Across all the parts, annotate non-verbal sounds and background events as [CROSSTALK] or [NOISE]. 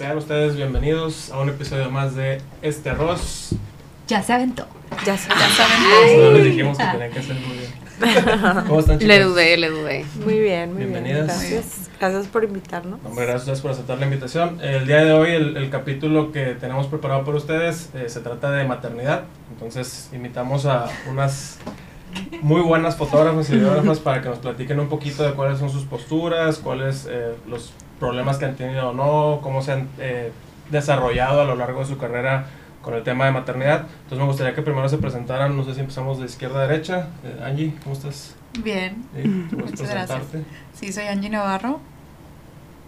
sean ustedes bienvenidos a un episodio más de Este Arroz. Ya se aventó. Ya, se- Ya se No aventó. les dijimos que tenían que hacer muy bien. ¿Cómo están, chicas? Le dudé, le dudé. Muy bien, muy Bienvenidas. bien. Gracias. Gracias por invitarnos. Hombre, gracias a ustedes por aceptar la invitación. El día de hoy, el, el capítulo que tenemos preparado por ustedes eh, se trata de maternidad. Entonces, invitamos a unas muy buenas fotógrafas y videógrafas para que nos platiquen un poquito de cuáles son sus posturas, cuáles eh, los problemas que han tenido o no, cómo se han eh, desarrollado a lo largo de su carrera con el tema de maternidad. Entonces, me gustaría que primero se presentaran. No sé si empezamos de izquierda a derecha. Eh, Angie, ¿cómo estás? Bien. Sí, [LAUGHS] ¿tú puedes Muchas gracias. Sí, soy Angie Navarro,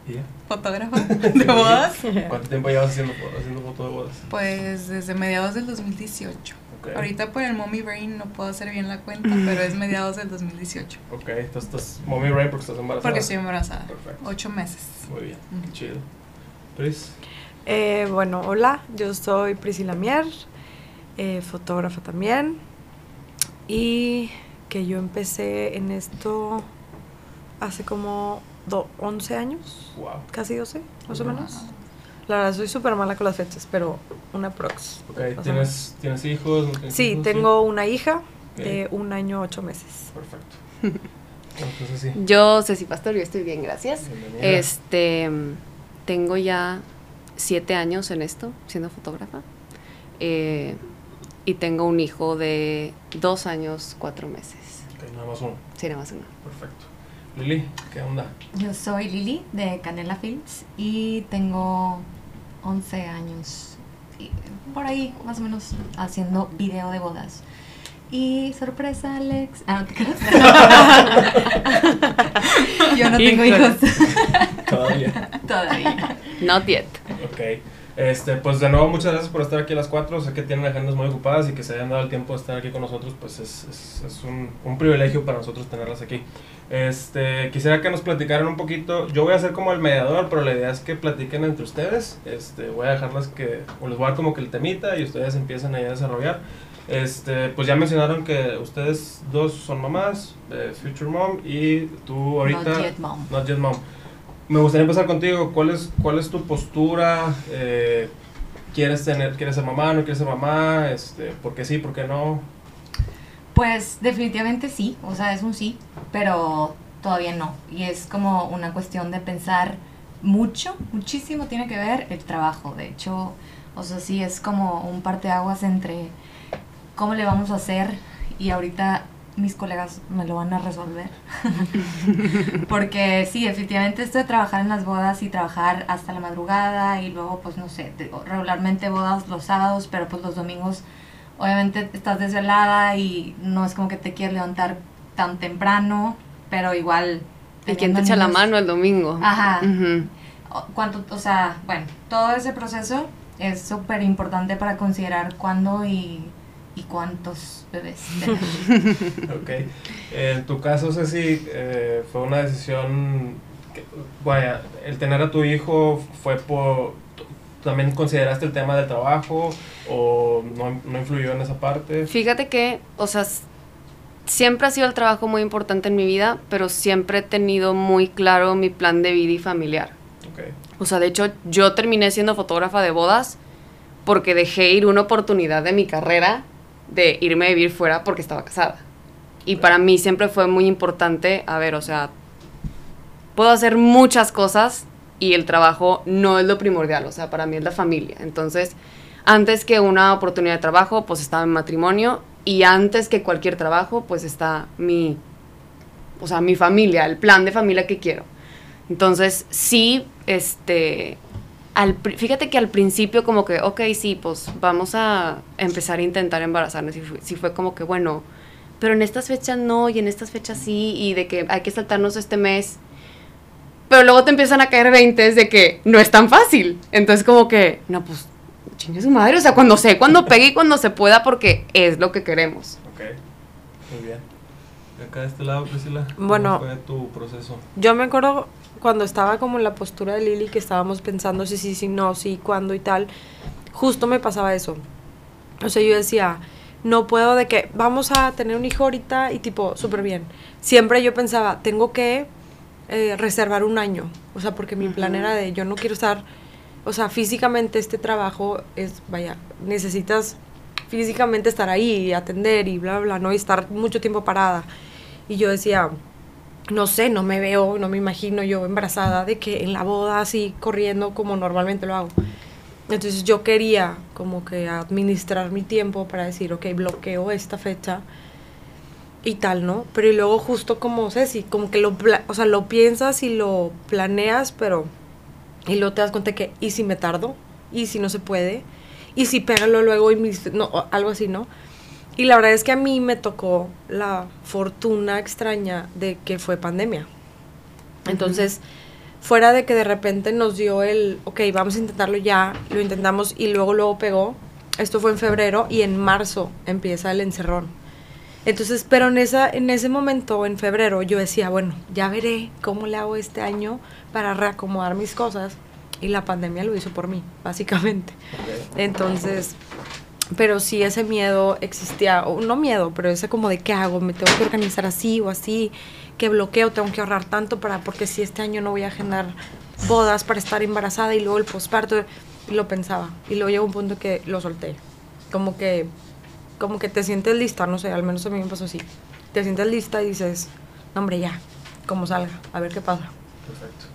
Y ya. fotógrafa [LAUGHS] de bodas. ¿Cuánto tiempo llevas haciendo, haciendo foto de bodas? Pues desde mediados del 2018. Ahorita por el Mommy Brain no puedo hacer bien la cuenta, pero es mediados del 2018. Ok, entonces estás mommy brain porque estás embarazada. Porque estoy embarazada. Perfecto. Ocho meses. Muy bien, Ujú. qué chido. Pris, Eh, bueno, hola, yo soy Priscila Mier, eh, fotógrafa también. Y que yo empecé en esto hace como do- 11 años, wow. casi 12, más o Wow. menos. La verdad, soy súper mala con las fechas, pero una prox. Ok, Más o ¿tienes, ¿tienes hijos? ¿No tienes Sí, hijos? tengo una hija Ok, de un año, ocho meses. Perfecto. [LAUGHS] Entonces sí. Yo, Ceci Pastor, yo estoy bien, gracias. Bienvenida. Este, tengo ya siete años en esto, siendo fotógrafa. Eh, y tengo un hijo de dos años, cuatro meses. Ok, nada más uno. Sí, nada más uno. Perfecto. Lili, ¿qué onda? Yo soy Lili de Canela Films y tengo 11 años, y por ahí más o menos haciendo video de bodas. Y sorpresa, Alex. Ah, no te creas. [LAUGHS] Yo no tengo hijos Todavía. todavía. Not yet. Ok. Este, pues de nuevo, muchas gracias por estar aquí a las 4. Sé que tienen agendas muy ocupadas y que se hayan dado el tiempo de estar aquí con nosotros, pues es, es, es un, un privilegio para nosotros tenerlas aquí. Este, quisiera que nos platicaran un poquito. Yo voy a ser como el mediador, pero la idea es que platiquen entre ustedes. Este, voy a dejarlas que, o les voy a dar como que el temita y ustedes empiezan ahí a desarrollar. Este, pues ya mencionaron que ustedes dos son mamás, eh, Future Mom, y tú ahorita. Not yet, mom. Not Yet Mom. Me gustaría empezar contigo. ¿Cuál es, cuál es tu postura? Eh, ¿Quieres tener, quieres ser mamá, no quieres ser mamá? Este, ¿Por qué sí, por qué no? Pues definitivamente sí, o sea, es un sí, pero todavía no. Y es como una cuestión de pensar mucho, muchísimo tiene que ver el trabajo. De hecho, o sea, sí es como un parteaguas entre cómo le vamos a hacer y ahorita mis colegas me lo van a resolver. [LAUGHS] Porque sí, efectivamente esto de trabajar en las bodas y trabajar hasta la madrugada y luego pues no sé, te- regularmente bodas los sábados, pero pues los domingos obviamente estás desvelada y no es como que te quieres levantar tan temprano, pero igual... ¿Y quién te echa la mano el domingo? Ajá. Ujú. o- cuánto, o sea, bueno, todo ese proceso es súper importante para considerar cuándo y, y cuántos bebés tener. [LAUGHS] Ok. En tu caso, Ceci, eh, fue una decisión. Que, vaya, el tener a tu hijo fue por. ¿También consideraste el tema del trabajo o no, no influyó en esa parte? Fíjate que, o sea, siempre ha sido el trabajo muy importante en mi vida, pero siempre he tenido muy claro mi plan de vida y familiar. Ok. O sea, de hecho, yo terminé siendo fotógrafa de bodas porque dejé ir una oportunidad de mi carrera de irme a vivir fuera porque estaba casada. Y para mí siempre fue muy importante, a ver, o sea, puedo hacer muchas cosas y el trabajo no es lo primordial, o sea, para mí es la familia. Entonces, antes que una oportunidad de trabajo, pues estaba mi matrimonio y antes que cualquier trabajo, pues está mi, o sea, mi familia, el plan de familia que quiero. Entonces, sí, este, al, fíjate que al principio como que, ok, sí, pues vamos a empezar a intentar embarazarnos. Y fue, sí fue como que, bueno, pero en estas fechas no, y en estas fechas sí, y de que hay que saltarnos este mes. Pero luego te empiezan a caer 20 de que no es tan fácil. Entonces como que, no, pues, chingue su madre, o sea, cuando sé, cuando pegue y cuando se pueda, porque es lo que queremos. Ok. Muy bien. De acá de este lado, Priscila. ¿cómo Bueno. fue tu proceso? Yo me acuerdo cuando estaba como en la postura de Lili, que estábamos pensando si sí, si no, si, cuándo y tal, justo me pasaba eso. O sea, yo decía, no puedo de que vamos a tener un hijo ahorita y tipo, súper bien. Siempre yo pensaba, tengo que eh, reservar un año. O sea, porque mi plan Ujú. era de, yo no quiero estar o sea, físicamente este trabajo es, vaya, necesitas físicamente estar ahí y atender y bla, bla, bla, ¿no? Y estar mucho tiempo parada. Y yo decía, no sé, no me veo, no me imagino yo embarazada de que en la boda así corriendo como normalmente lo hago. Entonces yo quería como que administrar mi tiempo para decir, ok, bloqueo esta fecha y tal, ¿no? Pero y luego justo como Ceci, como que lo, o sea, lo piensas y lo planeas, pero y luego te das cuenta que, ¿y si me tardo? ¿Y si no se puede? ¿Y si pégalo luego y me- no, algo así, ¿no? Y la verdad es que a mí me tocó la fortuna extraña de que fue pandemia. Entonces, fuera de que de repente nos dio el, ok, vamos a intentarlo ya, lo intentamos y luego luego pegó. Esto fue en febrero y en marzo empieza el encerrón. Entonces, pero en, esa, en ese momento, en febrero, yo decía, bueno, ya veré cómo le hago este año para reacomodar mis cosas. Y la pandemia lo hizo por mí, básicamente. Entonces, pero sí ese miedo existía, o no miedo, pero ese como de qué hago, me tengo que organizar así o así, qué bloqueo, tengo que ahorrar tanto para, porque si este año no voy a agendar bodas para estar embarazada y luego el posparto, lo pensaba. Y luego llegó un punto que lo solté. Como que, como que te sientes lista, no sé, al menos a mí me pasó así. Te sientes lista y dices, no hombre, ya, como salga, a ver qué pasa. Perfecto.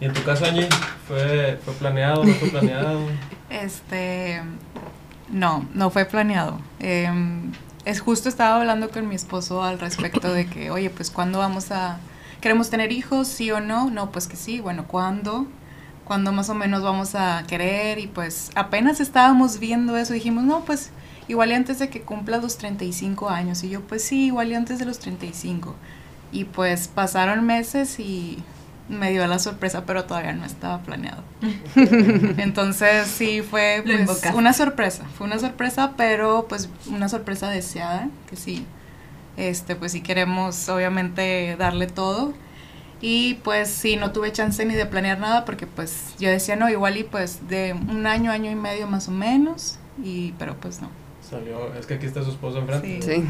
¿Y en tu caso, Angie? ¿Fue, fue planeado? ¿No fue planeado? [LAUGHS] Este, no, no fue planeado. Em, es justo estaba hablando con mi esposo al respecto de que, oye, pues ¿cuándo vamos a, queremos tener hijos, sí o no? No, pues que sí, bueno, ¿cuándo? ¿Cuándo más o menos vamos a querer? Y pues apenas estábamos viendo eso, dijimos, no, pues igual y antes de que cumpla los 35 años. Y yo, pues sí, igual y antes de los 35. Y pues pasaron meses y me dio la sorpresa, pero todavía no estaba planeado. [LAUGHS] Entonces sí fue pues, una sorpresa, fue una sorpresa, pero pues una sorpresa deseada, que sí, este, pues sí queremos obviamente darle todo. Y pues sí, no tuve chance ni de planear nada porque pues yo decía, no, igual y pues de un año, año y medio más o menos, y pero pues no. Salió, es que aquí está su esposo enfrente. Sí.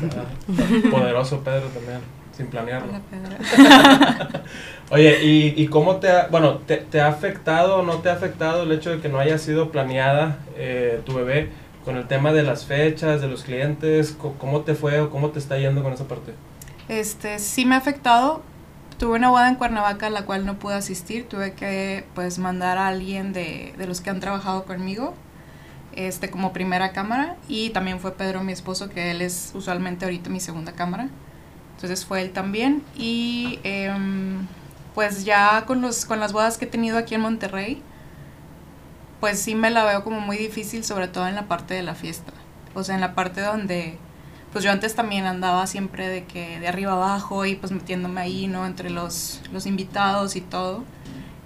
Sí. Poderoso Pedro también, sin planearlo. Hola, Pedro. [LAUGHS] Oye, ¿y, y cómo te ha, bueno, te, te ha afectado o no te ha afectado el hecho de que no haya sido planeada eh, tu bebé con el tema de las fechas, de los clientes? ¿Cómo te fue o cómo te está yendo con esa parte? Este, sí me ha afectado. Tuve una boda en Cuernavaca a la cual no pude asistir. Tuve que, pues, mandar a alguien de, de los que han trabajado conmigo, este, como primera cámara. Y también fue Pedro, mi esposo, que él es usualmente ahorita mi segunda cámara. Entonces fue él también. Y, em, pues, ya con, los, con las bodas que he tenido aquí en Monterrey, pues sí me la veo como muy difícil, sobre todo en la parte de la fiesta. O sea, en la parte donde pues yo antes también andaba siempre de que de arriba abajo y pues metiéndome ahí, ¿no? Entre los, los invitados y todo.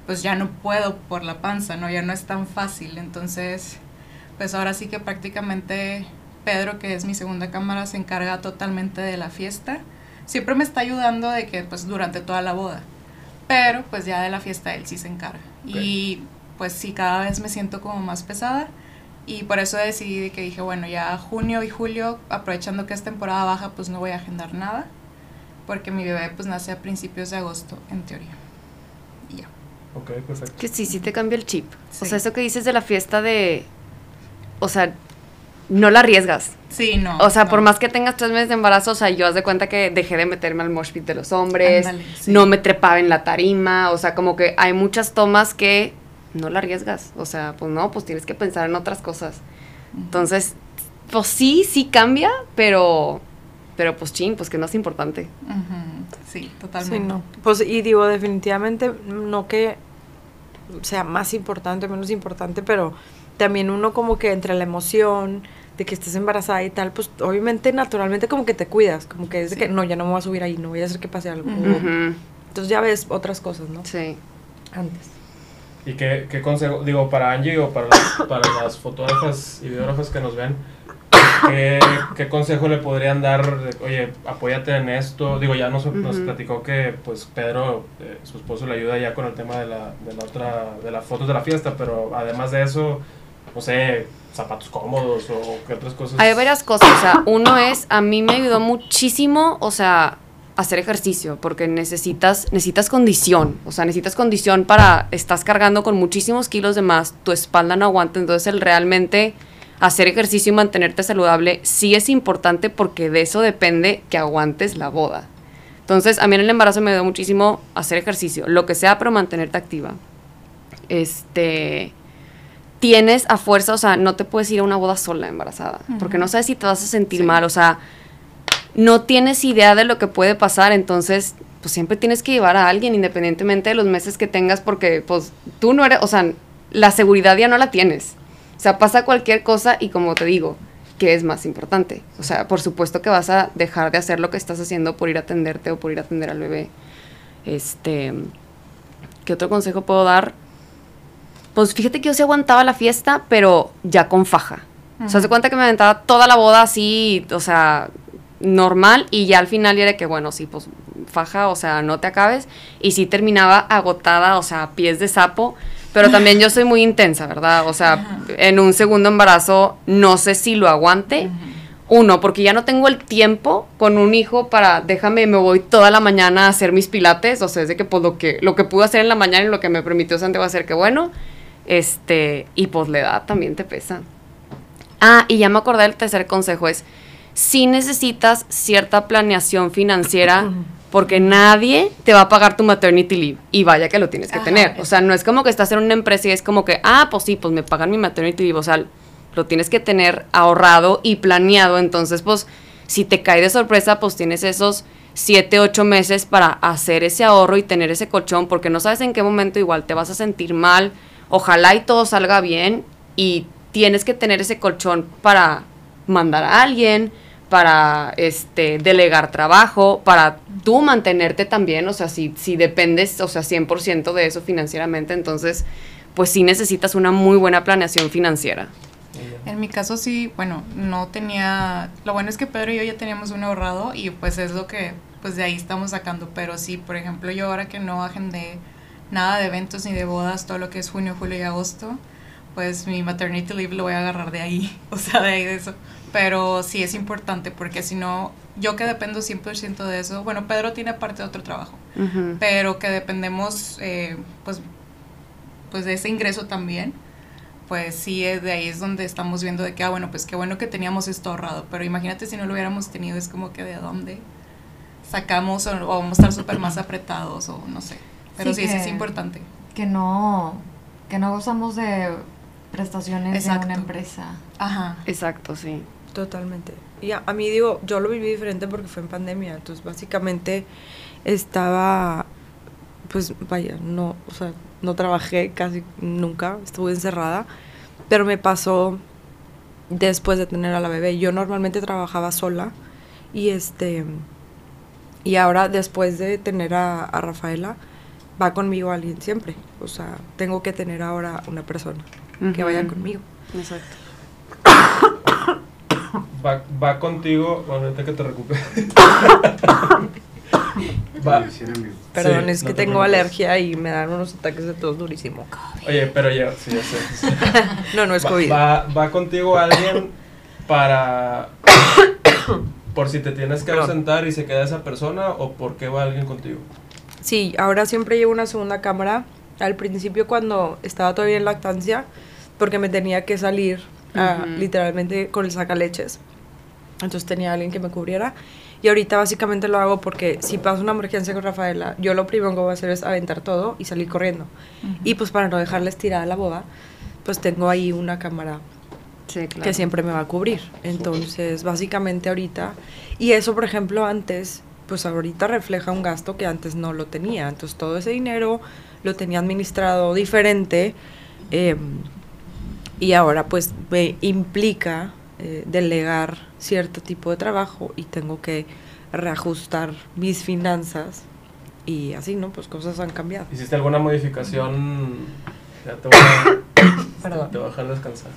Pues ya no puedo por la panza, ¿no? Ya no es tan fácil. Entonces, pues ahora sí que prácticamente Pedro, que es mi segunda cámara, se encarga totalmente de la fiesta. Siempre me está ayudando de que pues durante toda la boda. Pero pues ya de la fiesta él sí se encarga. Y pues sí, cada vez me siento como más pesada. Y por eso decidí que dije, bueno, ya junio y julio, aprovechando que es temporada baja, pues no voy a agendar nada. Porque mi bebé pues nace a principios de agosto, en teoría. Y ya. Ok, perfecto. Que sí, sí te cambia el chip. O sea, eso que dices de la fiesta de... O sea, no la arriesgas. Sí, no. O sea, no. por más que tengas tres meses de embarazo, o sea, yo haz de cuenta que dejé de meterme al mosh pit de los hombres, sí. no me trepaba en la tarima, o sea, como que hay muchas tomas que no la arriesgas. O sea, pues no, pues tienes que pensar en otras cosas. Entonces, pues sí, sí cambia, pero, pero pues chin, pues que no es importante. Sí, totalmente. Sí, no. Pues, y digo, definitivamente, no que sea más importante o menos importante, pero también uno como que entre la emoción de que estés embarazada y tal, pues obviamente naturalmente como que te cuidas, como que es de Sí. que no, ya no me voy a subir ahí, no voy a hacer que pase algo. O- Ujú, Entonces ya ves otras cosas, ¿no? Sí. Antes. ¿Y qué, qué consejo, digo, para Angie o para las, para las fotógrafas y videógrafas que nos ven, ¿qué, qué consejo le podrían dar? de, Oye, apóyate en esto. Digo, ya nos, nos Ujú. platicó que pues Pedro, eh, su esposo, le ayuda ya con el tema de la, de la otra, de las fotos de la fiesta, pero además de eso, no sé, zapatos cómodos o qué otras cosas. Hay varias cosas, o sea, uno es, a mí me ayudó muchísimo, o sea, hacer ejercicio, porque necesitas, necesitas condición, o sea, necesitas condición para, estás cargando con muchísimos kilos de más, tu espalda no aguanta, entonces el realmente hacer ejercicio y mantenerte saludable sí es importante porque de eso depende que aguantes la boda. Entonces, a mí en el embarazo me dio muchísimo hacer ejercicio, lo que sea, pero mantenerte activa. Este, tienes a fuerza, o sea, no te puedes ir a una boda sola embarazada, porque no sabes si te vas a sentir mal, o sea, no tienes idea de lo que puede pasar, entonces pues siempre tienes que llevar a alguien independientemente de los meses que tengas porque pues tú no eres, o sea, la seguridad ya no la tienes. O sea, pasa cualquier cosa y como te digo, ¿qué es más importante? O sea, por supuesto que vas a dejar de hacer lo que estás haciendo por ir a atenderte o por ir a atender al bebé. Este, ¿qué otro consejo puedo dar? Pues fíjate que yo sí aguantaba la fiesta, pero ya con faja. O sea, se cuenta que me aventaba toda la boda así, o sea, normal y ya al final era que, bueno, sí, pues faja, o sea, no te acabes. Y sí terminaba agotada, o sea, pies de sapo. Pero también yo soy muy intensa, ¿verdad? O sea, en un segundo embarazo no sé si lo aguante. Uno, porque ya no tengo el tiempo con un hijo para, déjame, me voy toda la mañana a hacer mis pilates. O sea, es de que pues lo que, lo que pude hacer en la mañana y lo que me permitió Santiago hacer, que bueno. Este, y pues la edad también te pesa. Ah, y ya me acordé del tercer consejo, es si necesitas cierta planeación financiera porque nadie te va a pagar tu maternity leave y vaya que lo tienes que tener. O sea, no es como que estás en una empresa y es como que, ah, pues sí, pues me pagan mi maternity leave. O sea, lo tienes que tener ahorrado y planeado. Entonces, pues, si te cae de sorpresa, pues tienes esos siete, ocho meses para hacer ese ahorro y tener ese colchón porque no sabes en qué momento igual te vas a sentir mal. Ojalá y todo salga bien y tienes que tener ese colchón para mandar a alguien, para este, delegar trabajo, para tú mantenerte también, o sea, si, si dependes, o sea, 100% de eso financieramente, entonces, pues sí necesitas una muy buena planeación financiera. En mi caso sí, bueno, no tenía, lo bueno es que Pedro y yo ya teníamos un ahorrado y pues es lo que, pues de ahí estamos sacando, pero sí, por ejemplo, yo ahora que no agendé nada de eventos ni de bodas, todo lo que es junio, julio y agosto, pues mi maternity leave lo voy a agarrar de ahí, [LAUGHS] o sea, de ahí de eso. Pero sí es importante porque si no, yo que dependo 100% de eso, bueno, Pedro tiene parte de otro trabajo, pero que dependemos eh, pues, pues de ese ingreso también, pues sí, de ahí es donde estamos viendo de que, ah, bueno, pues qué bueno que teníamos esto ahorrado, pero imagínate si no lo hubiéramos tenido, es como que de dónde sacamos o, vamos a estar súper más apretados o no sé. Pero sí, sí, es importante. Que no, que no gozamos de prestaciones de una empresa. Ajá. Exacto, sí. Totalmente. Y a, mí digo, yo lo viví diferente porque fue en pandemia, entonces básicamente estaba, pues vaya, no, o sea, no trabajé casi nunca, estuve encerrada, pero me pasó después de tener a la bebé. Yo normalmente trabajaba sola y este, y ahora después de tener a, a Rafaela, va conmigo alguien siempre, o sea, tengo que tener ahora una persona que vaya conmigo. Exacto va, va contigo, bueno, ahorita que te recuperes. [LAUGHS] va. Perdón, es que tengo alergia y me dan unos ataques de tos durísimo. Oye, pero ya, sí, ya sé. [LAUGHS] no, no es COVID. Va, va, contigo alguien para... [COUGHS] por si te tienes que ausentar y se queda esa persona o por qué va alguien contigo. Sí, ahora siempre llevo una segunda cámara. Al principio cuando estaba todavía en lactancia, porque me tenía que salir literalmente con el sacaleches. Entonces tenía alguien que me cubriera. Y ahorita básicamente lo hago porque si pasa una emergencia con Rafaela, yo lo primero que voy a hacer es aventar todo y salir corriendo. Y pues para no dejarles tirada la boda, pues tengo ahí una cámara que siempre me va a cubrir. Entonces, básicamente ahorita, y eso por ejemplo antes, pues ahorita refleja un gasto que antes no lo tenía. Entonces todo ese dinero lo tenía administrado diferente. Eh, y ahora pues me implica eh, delegar cierto tipo de trabajo y tengo que reajustar mis finanzas y así, ¿no? Pues cosas han cambiado. ¿Hiciste alguna modificación? [COUGHS] Ya te voy a, [COUGHS] te voy a dejar descansar.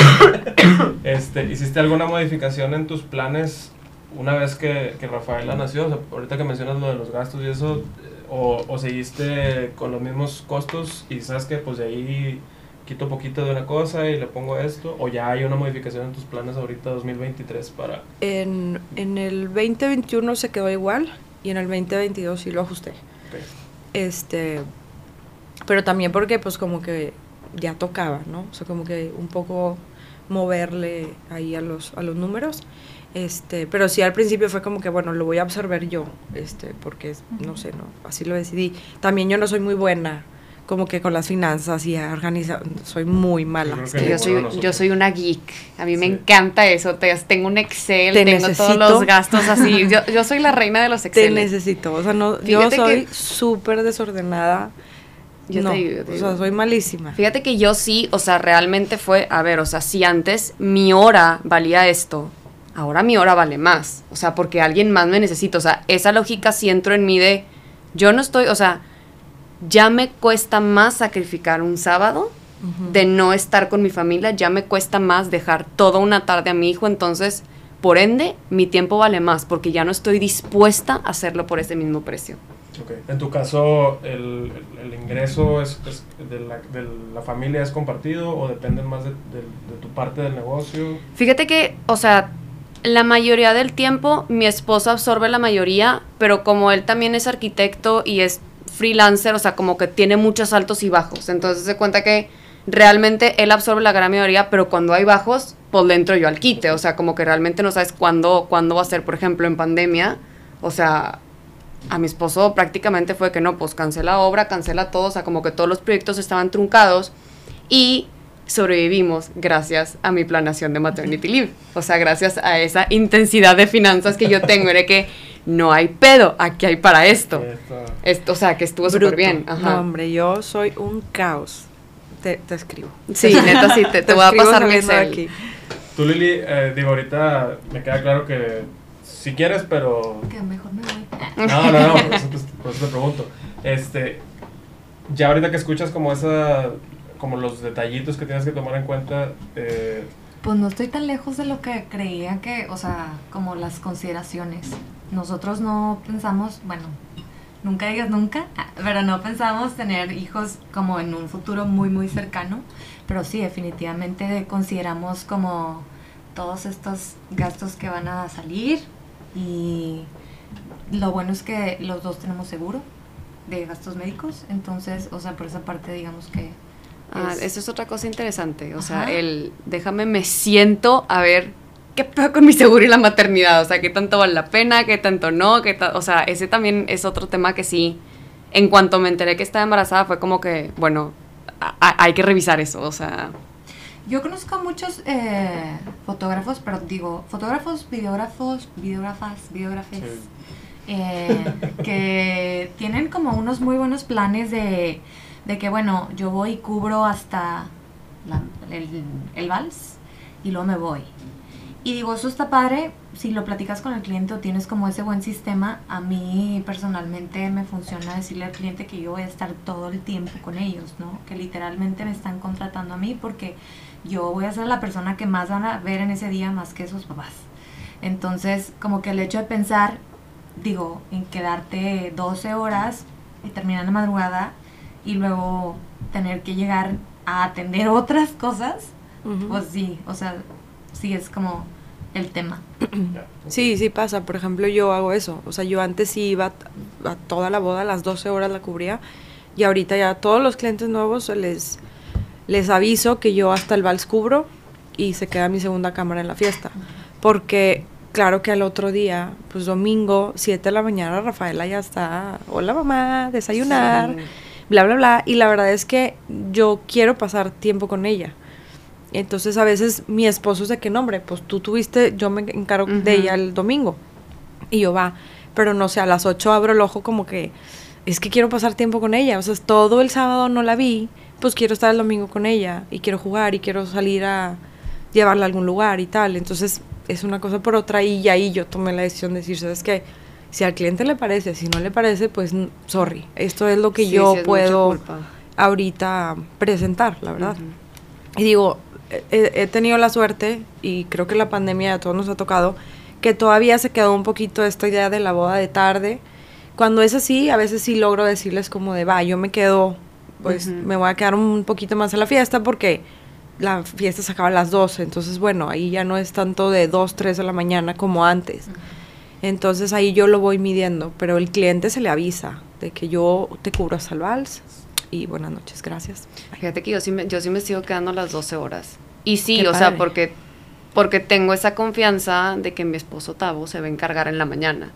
[COUGHS] este, ¿Hiciste alguna modificación en tus planes una vez que, que Rafaela nació? O sea, ahorita que mencionas lo de los gastos y eso, o, o seguiste con los mismos costos y sabes que pues de ahí quito poquito de una cosa y le pongo esto? ¿O ya hay una modificación en tus planes ahorita 2023 para...? En, en el 2021 se quedó igual y en el 2022 sí lo ajusté. Ok. Este, pero también porque pues como que ya tocaba, ¿no? O sea, como que un poco moverle ahí a los, a los números. Este, pero sí al principio fue como que, bueno, lo voy a absorber yo, este, porque, no sé, no, así lo decidí. También yo no soy muy buena, como que con las finanzas y organizar, soy muy mala. Yo que soy, yo soy una geek. A mí me encanta eso. Te- tengo un Excel, Te tengo todos necesito. los gastos así. [LAUGHS] Yo, yo soy la reina de los Te Excel. necesito, o sea, no, yo Fíjate soy que- súper desordenada. Yo te no, digo, te o sea, digo. soy malísima. Fíjate que yo sí, o sea, realmente fue, a ver, o sea, si antes mi hora valía esto, ahora mi hora vale más. O sea, porque alguien más me necesita. O sea, esa lógica sí entró en mí de, yo no estoy, o sea, ya me cuesta más sacrificar un sábado de no estar con mi familia, ya me cuesta más dejar toda una tarde a mi hijo, entonces, por ende, mi tiempo vale más, porque ya no estoy dispuesta a hacerlo por ese mismo precio. Ok. En tu caso, el, el- el ingreso es, es de, la, de la familia es compartido o dependen más de, de- de tu parte del negocio? Fíjate que, o sea, la mayoría del tiempo mi esposo absorbe la mayoría, pero como él también es arquitecto y es freelancer, o sea, como que tiene muchos altos y bajos. Entonces se cuenta que realmente él absorbe la gran mayoría, pero cuando hay bajos, pues le entro yo al quite. O sea, como que realmente no sabes cuándo, cuándo va a ser, por ejemplo, en pandemia. O sea, a mi esposo prácticamente fue que no, pues cancela obra, cancela todo, o sea, como que todos los proyectos estaban truncados y sobrevivimos gracias a mi planeación de maternity leave. O sea, gracias a esa intensidad de finanzas que yo tengo, era que no hay pedo, aquí hay para esto. Esto- o sea, que estuvo súper bien. No, hombre, yo soy un caos. Te, te escribo. Sí, neta, sí, te, te [LAUGHS] voy a pasar mi aquí. Tú, Lili, eh, digo, ahorita me queda claro que si quieres, pero Que mejor me voy. No, no, no, por eso, te, por eso te pregunto. Este, ya ahorita que escuchas como esa, como los detallitos que tienes que tomar en cuenta, eh, Pues no estoy tan lejos de lo que creía que, o sea, como las consideraciones. Nosotros no pensamos, bueno, nunca digas nunca, [LAUGHS] pero no pensamos tener hijos como en un futuro muy, muy cercano. Pero sí, definitivamente consideramos como todos estos gastos que van a salir y lo bueno es que los dos tenemos seguro de gastos médicos, entonces, o sea, por esa parte digamos que... Ah, es- eso es otra cosa interesante. O sea, el déjame me siento a ver qué pedo con mi seguro y la maternidad. O sea, qué tanto vale la pena, qué tanto no. Qué ta- o sea, ese también es otro tema que sí. En cuanto me enteré que estaba embarazada, fue como que, bueno, hay que revisar eso. O sea, Yo conozco a muchos eh, fotógrafos, pero digo, fotógrafos, videógrafos, videógrafas, videógrafes, Sí. eh, que tienen como unos muy buenos planes de, de que, bueno, yo voy y cubro hasta el, el vals y luego me voy. Y digo, eso está padre si lo platicas con el cliente o tienes como ese buen sistema. A mí personalmente me funciona decirle al cliente que yo voy a estar todo el tiempo con ellos, ¿no? Que literalmente me están contratando a mí porque yo voy a ser la persona que más van a ver en ese día más que sus papás. Entonces, como que el hecho de pensar, digo, en quedarte 12 horas y terminar la madrugada y luego tener que llegar a atender otras cosas, Ujú. pues sí, o sea, sí es como el tema. Sí, sí pasa. Por ejemplo, yo hago eso. O sea, yo antes sí iba a, a toda la boda, a las 12 horas la cubría. Y ahorita ya a todos los clientes nuevos les, les aviso que yo hasta el vals cubro y se queda mi segunda cámara en la fiesta. Porque, claro que al otro día, pues domingo, 7 de la mañana, Rafaela ya está. Hola mamá, desayunar, Sí. Bla, bla, bla. Y la verdad es que yo quiero pasar tiempo con ella. Entonces a veces mi esposo es de que no, hombre, pues tú tuviste, yo me encargo de ella el domingo. Y yo va, pero no sé, a las 8 abro el ojo como que es que quiero pasar tiempo con ella. O sea, todo el sábado no la vi, pues quiero estar el domingo con ella y quiero jugar y quiero salir a llevarla a algún lugar y tal. Entonces es una cosa por otra y ahí yo tomé la decisión de decir, ¿sabes qué? Si al cliente le parece, si no le parece, pues sorry. Esto es lo que Sí, yo puedo ahorita presentar, la verdad. Y digo, he, he tenido la suerte, y creo que la pandemia a todos nos ha tocado, que todavía se quedó un poquito esta idea de la boda de tarde. Cuando es así, a veces sí logro decirles como de, va, yo me quedo, pues me voy a quedar un poquito más en la fiesta porque la fiesta se acaba a las 12. Entonces, bueno, ahí ya no es tanto de 2, 3 de la mañana como antes. Entonces ahí yo lo voy midiendo, pero el cliente se le avisa de que yo te cubro hasta el vals y buenas noches, gracias. Fíjate que yo sí me, yo sí me sigo quedando las 12 horas. Y sí, Qué o sea, porque, porque tengo esa confianza de que mi esposo Tavo se va a encargar en la mañana.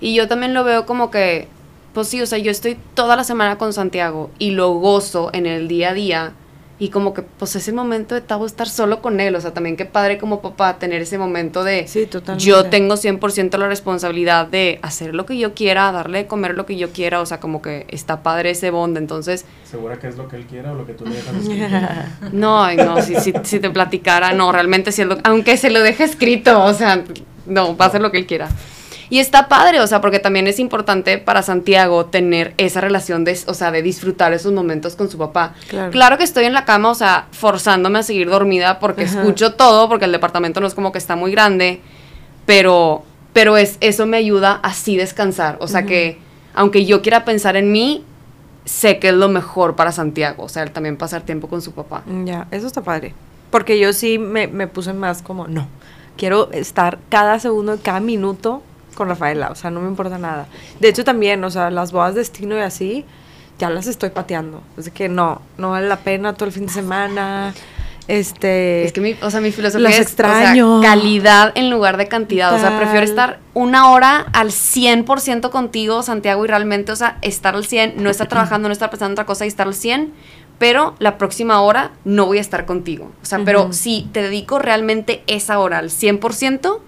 Y yo también lo veo como que, pues sí, o sea, yo estoy toda la semana con Santiago y lo gozo en el día a día. Y como que, pues ese momento de Tavo estar solo con él. O sea, también qué padre como papá tener ese momento de... Sí, totalmente. Yo tengo 100% la responsabilidad de hacer lo que yo quiera, darle de comer lo que yo quiera. O sea, como que está padre ese bond. Entonces, ¿Segura que es lo que él quiera o lo que tú le dejas escrito? [LAUGHS] no, ay, no, si, si, si te platicara, no, realmente si es lo- aunque se lo deje escrito, o sea, no, va a hacer lo que él quiera. Y está padre, o sea, porque también es importante para Santiago tener esa relación de, o sea, de disfrutar esos momentos con su papá. Claro. que estoy en la cama, o sea, forzándome a seguir dormida porque Ajá. escucho todo, porque el departamento no es como que está muy grande, pero, pero es, eso me ayuda a así descansar. O sea, Ujú. que aunque yo quiera pensar en mí, sé que es lo mejor para Santiago, o sea, también pasar tiempo con su papá. Ya, eso está padre. Porque yo sí me, me puse más como, no, quiero estar cada segundo, cada minuto con Rafaela, o sea, no me importa nada. De hecho también, o sea, las bodas de destino y así, ya las estoy pateando. Es que no, no vale la pena todo el fin de semana. Este... Es que mi, o sea, mi filosofía Los es o sea, extraño. calidad en lugar de cantidad. O sea, prefiero estar una hora al 100% contigo, Santiago, y realmente, o sea, estar al 100, no estar trabajando, no estar pensando en otra cosa y estar al 100, pero la próxima hora no voy a estar contigo. O sea, pero si te dedico realmente esa hora al 100%,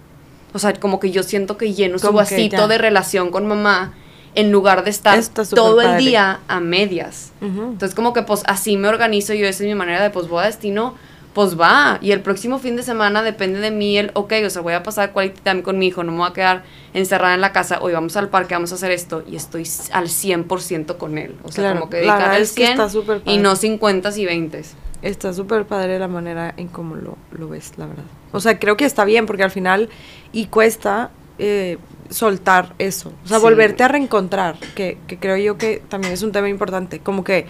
o sea, como que yo siento que lleno su Como vasito de relación con mamá en lugar de estar todo el día a medias. Entonces como que pues así me organizo yo, esa es mi manera de pues voy a destino, pues va. Y el próximo fin de semana depende de mí el, ok, o sea, voy a pasar quality time con mi hijo, no me voy a quedar encerrada en la casa, hoy vamos al parque, vamos a hacer esto y estoy al 100% con él. O sea, Claro, como que dedicar al es que 100 está súper y no 50 y 20. Está súper padre la manera en cómo lo, lo ves, la verdad. O sea, creo que está bien porque al final, y cuesta eh, soltar eso. O sea, Sí. volverte a reencontrar, que, que creo yo que también es un tema importante. Como que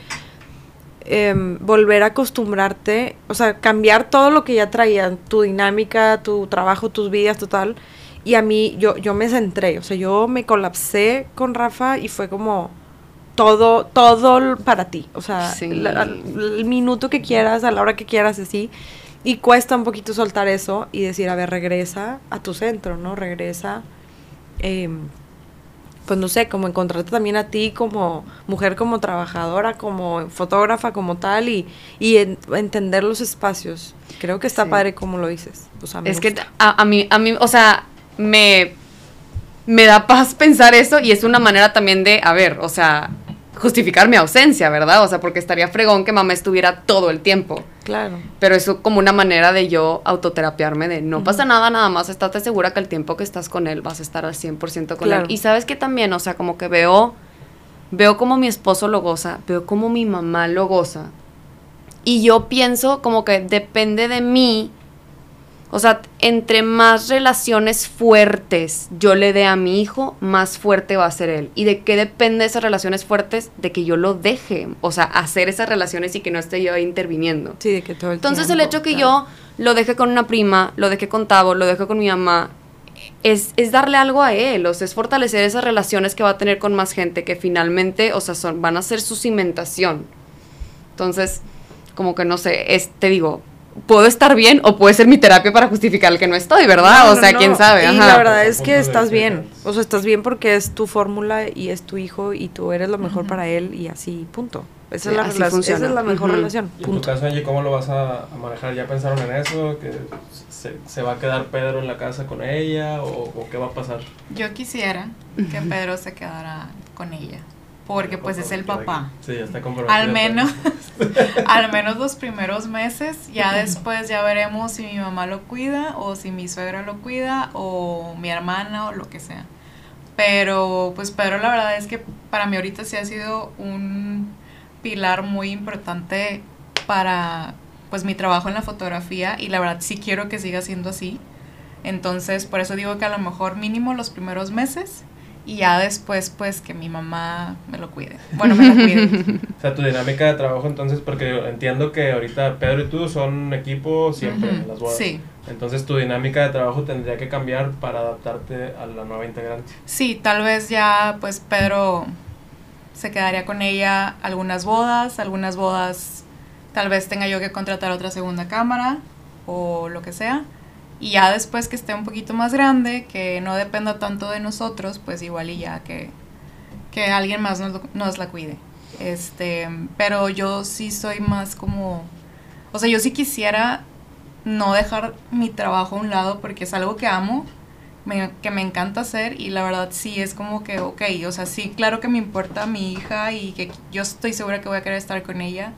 em, volver a acostumbrarte, o sea, cambiar todo lo que ya traían, tu dinámica, tu trabajo, tus vidas, total. Y a mí, yo, yo me centré, o sea, yo me colapsé con Rafa y fue como todo, todo para ti. O sea, Sí. la- el minuto que quieras, a la hora que quieras, así. Y cuesta un poquito soltar eso y decir, a ver, regresa a tu centro, ¿no? Regresa, em, pues no sé, como encontrarte también a ti como mujer, como trabajadora, como fotógrafa, como tal, y, y en- entender los espacios. Creo que está Sí. padre como lo dices. O sea, Es que a, a mí, a mí, o sea, me, me da paz pensar eso y es una manera también de, a ver, o sea, justificar mi ausencia, ¿verdad? O sea, porque estaría fregón que mamá estuviera todo el tiempo. Claro. Pero eso como una manera de yo autoterapiarme de no pasa nada, nada más estate segura que el tiempo que estás con él vas a estar al 100% con Claro. él. Y sabes que también, o sea, como que veo, veo como mi esposo lo goza, veo como mi mamá lo goza. Y yo pienso como que depende de mí, o sea, entre más relaciones fuertes yo le dé a mi hijo, más fuerte va a ser él. ¿Y de qué depende esas relaciones fuertes? De que yo lo deje, o sea, hacer esas relaciones y que no esté yo ahí interviniendo. Sí, de que todo el Entonces el hecho que claro. yo lo deje con una prima, lo deje con Tavo, lo deje con mi mamá, es, es darle algo a él, o sea, es fortalecer esas relaciones que va a tener con más gente que finalmente, o sea, son, van a ser su cimentación. Entonces, como que no sé, es, te digo, puedo estar bien o puede ser mi terapia para justificar el que no estoy, ¿verdad? No, o no, sea, no. quién sabe. Y Ajá. la verdad es que estás bien. O sea, estás bien porque es tu fórmula y es tu hijo y tú eres lo mejor para él y así, punto. Esa, Sí, es, la así esa es la mejor Ujú. relación, ¿Y en tu caso, Angie, cómo lo vas a, a manejar? ¿Ya pensaron en eso? ¿Que se, se va a quedar Pedro en la casa con ella? ¿O, o qué va a pasar? Yo quisiera que Pedro se quedara con ella, porque pues es el papá. Sí, ya está comprometido. Al menos, [LAUGHS] al menos los primeros meses, ya después ya veremos si mi mamá lo cuida o si mi suegra lo cuida o mi hermana o lo que sea. Pero pues Pedro la verdad es que para mí ahorita sí ha sido un pilar muy importante para pues mi trabajo en la fotografía y la verdad sí quiero que siga siendo así. Entonces, por eso digo que a lo mejor mínimo los primeros meses y ya después pues que mi mamá me lo cuide. Bueno, me lo cuide. [LAUGHS] O sea, tu dinámica de trabajo entonces, porque entiendo que ahorita Pedro y tú son equipo siempre Ujú, en las bodas. Sí. Entonces tu dinámica de trabajo tendría que cambiar para adaptarte a la nueva integrante. Sí, tal vez ya pues Pedro se quedaría con ella algunas bodas, algunas bodas tal vez tenga yo que contratar otra segunda cámara o lo que sea. Y ya después que esté un poquito más grande, que no dependa tanto de nosotros, pues igual y ya que, que alguien más nos, nos la cuide. Este, pero yo sí soy más como, o sea, yo sí quisiera no dejar mi trabajo a un lado porque es algo que amo, me- que me encanta hacer y la verdad sí es como que, ok, o sea, sí, claro que me importa mi hija y que yo estoy segura que voy a querer estar con ella,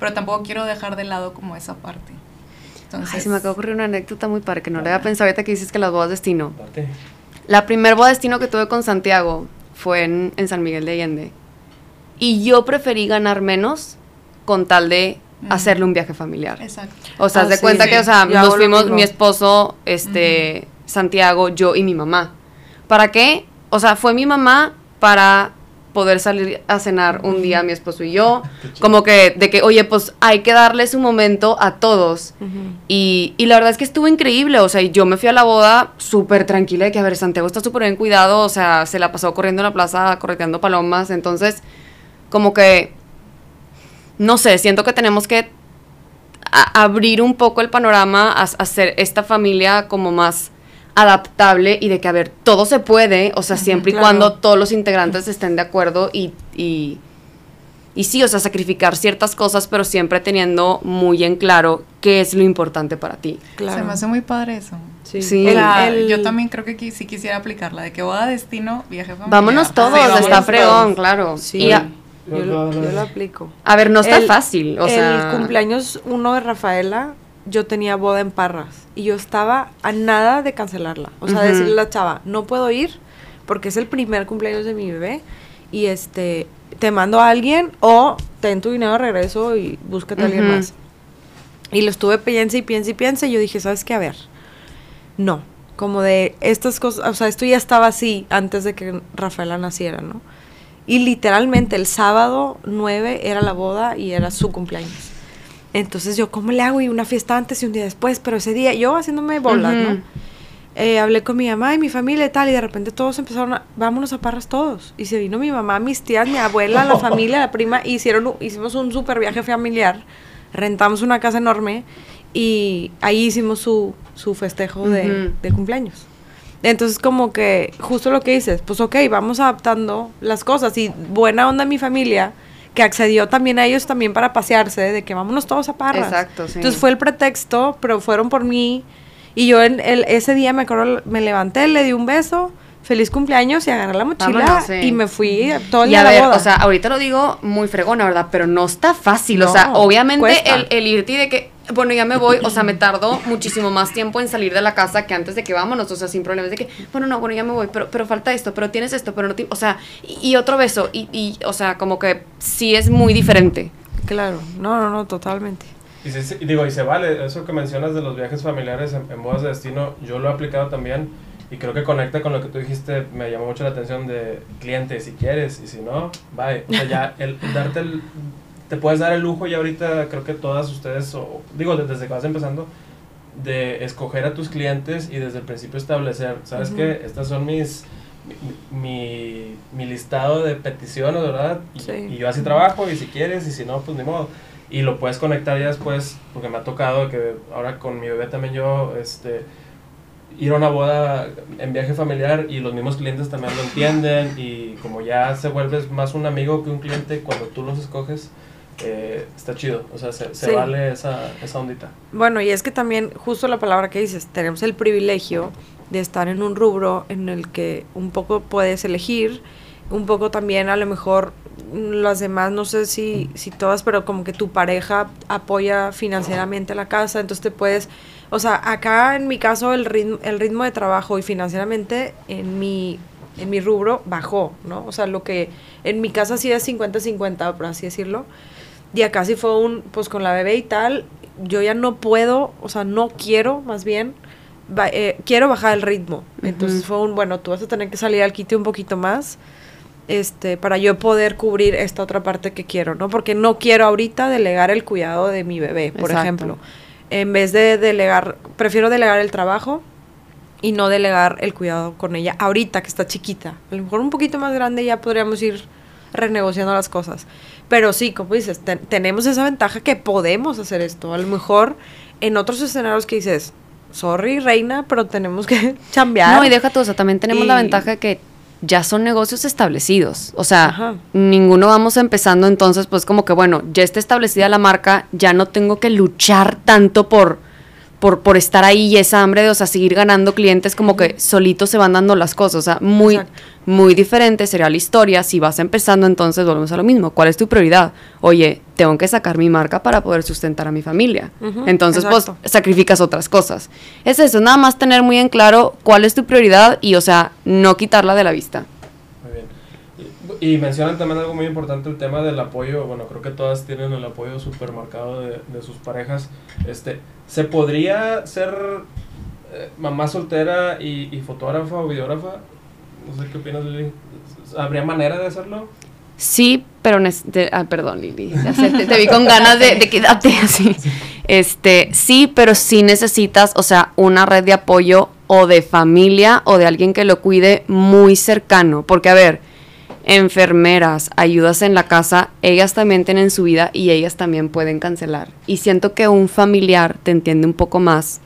pero tampoco quiero dejar de lado como esa parte. Entonces, Ay, se me acaba de ocurrir una anécdota muy padre que no le había pensado ahorita que dices que las bodas destino. La primer boda destino que tuve con Santiago fue en, en San Miguel de Allende. Y yo preferí ganar menos con tal de hacerle un viaje familiar. Exacto. O sea, Ah, haz de sí. cuenta que, o sea, Yo nos fuimos mi esposo, este, Santiago, yo y mi mamá. ¿Para qué? O sea, fue mi mamá para poder salir a cenar un día mi esposo y yo. Como que, de que, oye, pues hay que darle su momento a todos. Y, y la verdad es que estuvo increíble, o sea, yo me fui a la boda súper tranquila de que, a ver, Santiago está súper bien cuidado, o sea, se la pasó corriendo en la plaza, correteando palomas, entonces, como que, no sé, siento que tenemos que abrir un poco el panorama, a, a hacer esta familia como más adaptable y de que, a ver, todo se puede, o sea, siempre y claro. cuando todos los integrantes estén de acuerdo y, y, y sí, o sea, sacrificar ciertas cosas, pero siempre teniendo muy en claro qué es lo importante para ti. Claro. Se me hace muy padre eso. Sí. Sí. El- el- yo también creo que sí quisiera aplicarla, de que boda destino, viaje familiar. Vámonos todos, Sí, está fregón, claro. Sí. Y a, Yo, lo- yo lo aplico. a ver, no está El- fácil, o el sea... cumpleaños uno de Rafaela, yo tenía boda en Parras y yo estaba a nada de cancelarla. O sea, Ujú. decirle a la chava, no puedo ir porque es el primer cumpleaños de mi bebé y este, te mando a alguien o ten tu dinero de regreso y búscate a alguien más. Y lo estuve piense y piense y piense y yo dije, ¿sabes qué? A ver, no. Como de estas cosas, o sea, esto ya estaba así antes de que Rafaela naciera, ¿no? Y literalmente el sábado 9 era la boda y era su cumpleaños. Entonces yo, ¿cómo le hago? Y una fiesta antes y un día después, pero ese día yo haciéndome bolas, Ujú. ¿no? Eh, hablé con mi mamá y mi familia y tal, y de repente todos empezaron a, vámonos a Parras todos. Y se vino mi mamá, mis tías, mi abuela, la [LAUGHS] familia, la prima, y hicieron, hicimos un super viaje familiar, rentamos una casa enorme y ahí hicimos su, su festejo de, de cumpleaños. Entonces como que justo lo que dices, pues ok, vamos adaptando las cosas y buena onda mi familia que accedió también a ellos también para pasearse, de que vámonos todos a Parras. Exacto, sí. Entonces fue el pretexto, pero fueron por mí y yo en el, ese día me acuerdo, me levanté, le di un beso, feliz cumpleaños y agarré la mochila Vámonos, sí. y me fui todo el Y día a a la ver, boda. o sea, ahorita lo digo muy fregona, ¿verdad? Pero no está fácil. o No, sea, obviamente el, el irte y de que, bueno, ya me voy, o sea, me tardo muchísimo más tiempo en salir de la casa que antes de que vámonos, o sea, sin problemas de que, bueno, no, bueno, ya me voy, pero, pero falta esto, pero tienes esto, pero no ti- o sea, y, y otro beso, y, y, o sea, como que sí es muy diferente. Claro, no, no, no, totalmente. Y, se- y digo, y se vale, eso que mencionas de los viajes familiares en, en bodas de destino, yo lo he aplicado también y creo que conecta con lo que tú dijiste, me llamó mucho la atención de cliente, si quieres y si no, bye. O sea, ya el, el darte el, te puedes dar el lujo y ahorita creo que todas ustedes, o, digo, de- desde que vas empezando, de escoger a tus clientes y desde el principio establecer, ¿sabes Ujú. qué? Estas son mis... Mi, mi, mi listado de peticiones, ¿verdad? Y, Sí. y yo así trabajo y si quieres y si no, pues ni modo y lo puedes conectar ya después, porque me ha tocado que ahora con mi bebé también yo, este, ir a una boda en viaje familiar y los mismos clientes también lo entienden y como ya se vuelves más un amigo que un cliente cuando tú los escoges, eh, está chido, o sea, se, se Sí. vale esa, esa ondita. Bueno, y es que también, justo la palabra que dices, tenemos el privilegio de estar en un rubro en el que un poco puedes elegir, un poco también a lo mejor las demás, no sé si, si todas, pero como que tu pareja apoya financieramente la casa, entonces te puedes, o sea, acá en mi caso el ritmo, el ritmo de trabajo y financieramente en mi, en mi rubro bajó, ¿no? O sea, lo que en mi casa sí es 50-50, por así decirlo, y acá sí fue un, pues con la bebé y tal, yo ya no puedo, o sea, no quiero, más bien, ba- eh, quiero bajar el ritmo. Entonces fue un, bueno, tú vas a tener que salir al quite un poquito más, este, para yo poder cubrir esta otra parte que quiero, ¿no? Porque no quiero ahorita delegar el cuidado de mi bebé, por Exacto. ejemplo. En vez de delegar, prefiero delegar el trabajo y no delegar el cuidado con ella ahorita que está chiquita. A lo mejor un poquito más grande ya podríamos ir renegociando las cosas. Pero sí, como dices, ten- tenemos esa ventaja que podemos hacer esto. A lo mejor en otros escenarios que dices, sorry, reina, pero tenemos que [LAUGHS] chambear. No, y deja tú, o sea, también tenemos la ventaja de que ya son negocios establecidos. O sea, Ajá. ninguno vamos empezando, entonces, pues como que bueno, ya está establecida la marca, ya no tengo que luchar tanto por, por, por estar ahí y esa hambre de, o sea, seguir ganando clientes, como que solitos se van dando las cosas. O sea, muy, Exacto. muy diferente sería la historia. Si vas empezando, entonces volvemos a lo mismo. ¿Cuál es tu prioridad? Oye, tengo que sacar mi marca para poder sustentar a mi familia. Entonces, exacto. pues, sacrificas otras cosas. Es eso, nada más tener muy en claro cuál es tu prioridad y, o sea, no quitarla de la vista. Y, mencionan también algo muy importante, el tema del apoyo. Bueno, creo que todas tienen el apoyo supermercado de, de sus parejas. Este, ¿Se podría ser eh, mamá soltera y, y fotógrafa o videógrafa? No sé qué opinas, Lili. ¿Habría manera de hacerlo? Sí, pero nec- de- ah, perdón, Lili. te, te vi con ganas de, de quedarte así. [LAUGHS] Este, sí, pero sí necesitas, o sea, una red de apoyo o de familia o de alguien que lo cuide muy cercano. Porque, a ver, enfermeras, ayudas en la casa, ellas también tienen su vida y ellas también pueden cancelar. Y siento que un familiar te entiende un poco más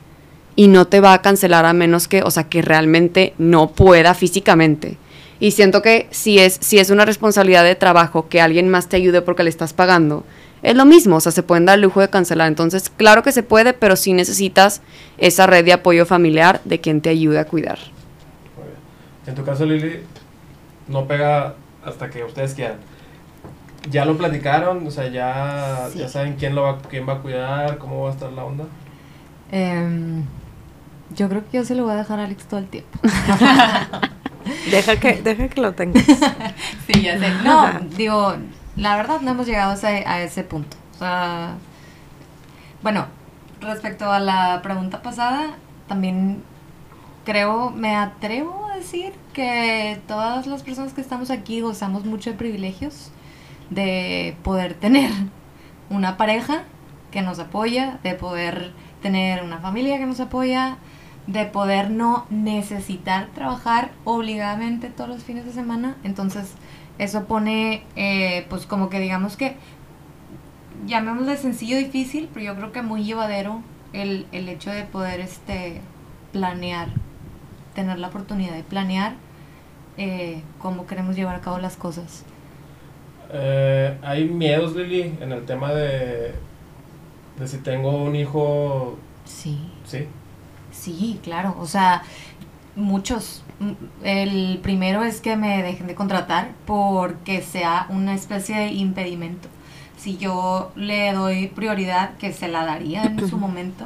y no te va a cancelar a menos que, o sea, que realmente no pueda físicamente. Y siento que si es, si es una responsabilidad de trabajo que alguien más te ayude porque le estás pagando, es lo mismo, o sea, se pueden dar el lujo de cancelar. Entonces, claro que se puede, pero sí necesitas esa red de apoyo familiar de quien te ayude a cuidar. En tu caso, Lili, no pega hasta que ustedes quieran. ¿Ya lo platicaron? O sea, ya, Sí. ya saben quién, lo va, quién va a cuidar, cómo va a estar la onda. Em, yo creo que yo se lo voy a dejar a Alex todo el tiempo. [LAUGHS] Deja que, deja que lo tengas. [LAUGHS] Sí, ya sé. No, digo, la verdad no hemos llegado a ese, a ese punto. O sea, bueno, respecto a la pregunta pasada, también creo, me atrevo a decir que todas las personas que estamos aquí gozamos mucho de privilegios de poder tener una pareja que nos apoya, de poder tener una familia que nos apoya, de poder no necesitar trabajar obligadamente todos los fines de semana. Entonces, eso pone, eh, pues como que digamos que, llamémosle sencillo difícil, pero yo creo que muy llevadero el, el hecho de poder este planear, tener la oportunidad de planear eh, cómo queremos llevar a cabo las cosas. Eh, ¿Hay miedos, Lili, en el tema de, de si tengo un hijo? Sí. Sí. Sí, claro. O sea, muchos. Mm, El primero es que me dejen de contratar porque sea una especie de impedimento. Si yo le doy prioridad, que se la daría en su [LAUGHS] momento,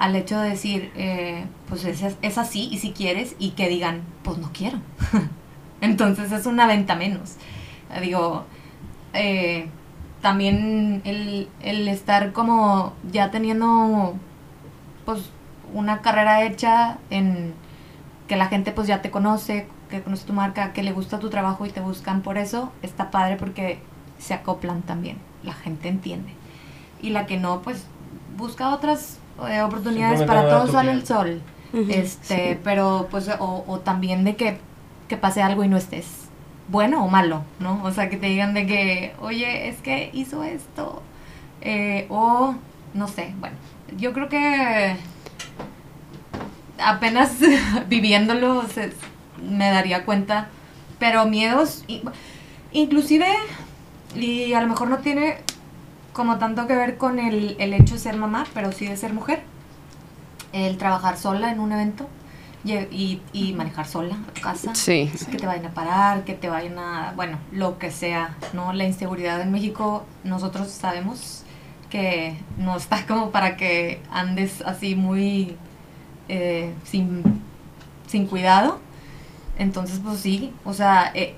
al hecho de decir, eh, pues es, es así y si quieres, y que digan, pues no quiero. [LAUGHS] Entonces es una venta menos. Digo, eh, también el, el estar como ya teniendo, pues una carrera hecha en que la gente pues ya te conoce, que conoce tu marca, que le gusta tu trabajo y te buscan por eso, está padre porque se acoplan también, la gente entiende. Y la que no, pues busca otras eh, oportunidades, para todos sale el sol. Este, sí. pero pues, o, o también de que, que pase algo y no estés. Bueno o malo, ¿no? O sea, que te digan de que, oye, es que hizo esto. eh, o, no sé, bueno, yo creo que apenas [LAUGHS] viviéndolo se- me daría cuenta. Pero miedos, inclusive, y a lo mejor no tiene como tanto que ver con el, el hecho de ser mamá, pero sí de ser mujer. El trabajar sola en un evento y, y- manejar sola a casa. Sí. Que te vayan a parar, que te vayan a, bueno, lo que sea, ¿no? La inseguridad en México, nosotros sabemos que no está [LAUGHS] como para que andes así muy eh, sin, sin cuidado. Entonces, pues sí, o sea, eh,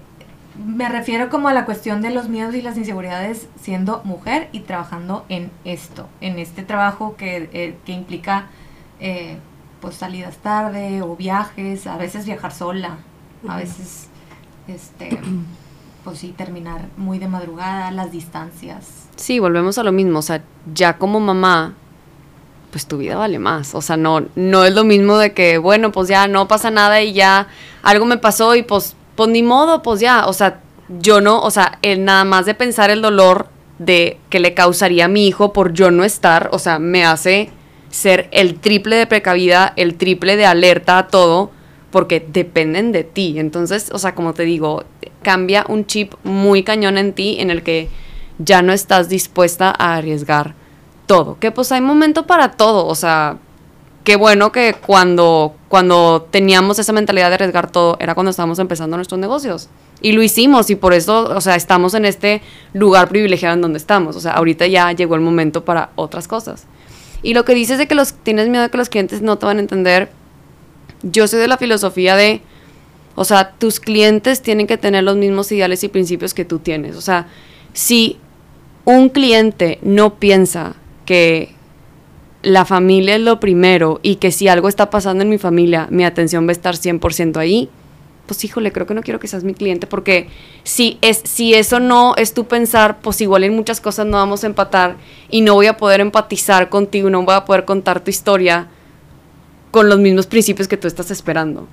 me refiero como a la cuestión de los miedos y las inseguridades siendo mujer y trabajando en esto, en este trabajo que, eh, que implica eh, pues salidas tarde o viajes, a veces viajar sola, a veces este [CLEARS THROAT] pues sí terminar muy de madrugada, las distancias. Sí, volvemos a lo mismo. O sea, ya como mamá, pues tu vida vale más. O sea, no, no es lo mismo de que, bueno, pues ya no pasa nada y ya algo me pasó y pues, pues ni modo, pues ya. O sea, yo no, o sea, el nada más de pensar el dolor de que le causaría a mi hijo por yo no estar, o sea, me hace ser el triple de precavida, el triple de alerta a todo, porque dependen de ti. Entonces, o sea, como te digo, cambia un chip muy cañón en ti en el que ya no estás dispuesta a arriesgar todo. Que pues hay momento para todo, o sea, qué bueno que cuando, cuando teníamos esa mentalidad de arriesgar todo era cuando estábamos empezando nuestros negocios. Y lo hicimos y por eso, o sea, estamos en este lugar privilegiado en donde estamos. O sea, ahorita ya llegó el momento para otras cosas. Y lo que dices de que los, tienes miedo de que los clientes no te van a entender, yo soy de la filosofía de, o sea, tus clientes tienen que tener los mismos ideales y principios que tú tienes. O sea, si un cliente no piensa que la familia es lo primero y que si algo está pasando en mi familia, mi atención va a estar 100% ahí, pues híjole, creo que no quiero que seas mi cliente porque si, es, si eso no es tu pensar, pues igual en muchas cosas no vamos a empatar y no voy a poder empatizar contigo, no voy a poder contar tu historia con los mismos principios que tú estás esperando.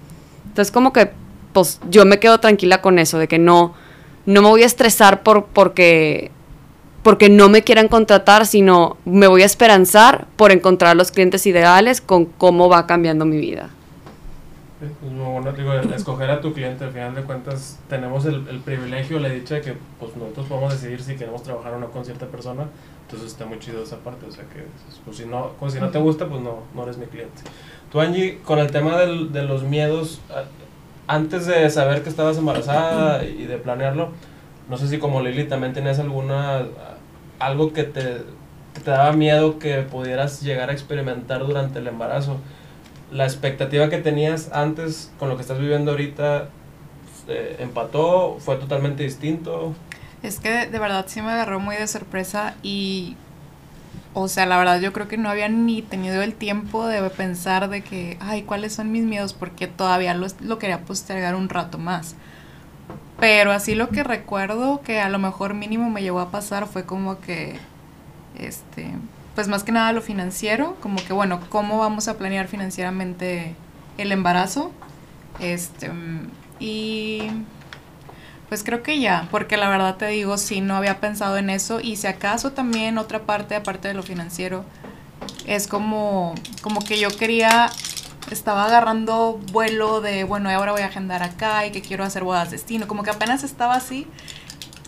Entonces como que pues yo me quedo tranquila con eso, de que no, no me voy a estresar por, porque porque no me quieran contratar, sino me voy a esperanzar por encontrar los clientes ideales con cómo va cambiando mi vida. Pues bueno, digo, escoger a tu cliente, al final de cuentas tenemos el, el, privilegio, la dicha de que pues nosotros podemos decidir si queremos trabajar o no con cierta persona, entonces está muy chido esa parte, o sea que pues, si, no, pues, si no te gusta, pues no, no eres mi cliente. Tú Angie, con el tema del, de los miedos, antes de saber que estabas embarazada y de planearlo, no sé si como Lili también tenías alguna algo que te, te daba miedo que pudieras llegar a experimentar durante el embarazo. La expectativa que tenías antes con lo que estás viviendo ahorita eh, empató, fue totalmente distinto. Es que de verdad sí me agarró muy de sorpresa y o sea, la verdad yo creo que no había ni tenido el tiempo de pensar de que, ay, ¿cuáles son mis miedos? Porque todavía lo, lo quería postergar un rato más. Pero así lo que recuerdo que a lo mejor mínimo me llegó a pasar fue como que, este, pues más que nada lo financiero, como que bueno, ¿cómo vamos a planear financieramente el embarazo? Este, y pues creo que ya, porque la verdad te digo, sí, no había pensado en eso y si acaso también otra parte, aparte de lo financiero, es como, como que yo quería estaba agarrando vuelo de, bueno, ahora voy a agendar acá y que quiero hacer bodas destino, como que apenas estaba así.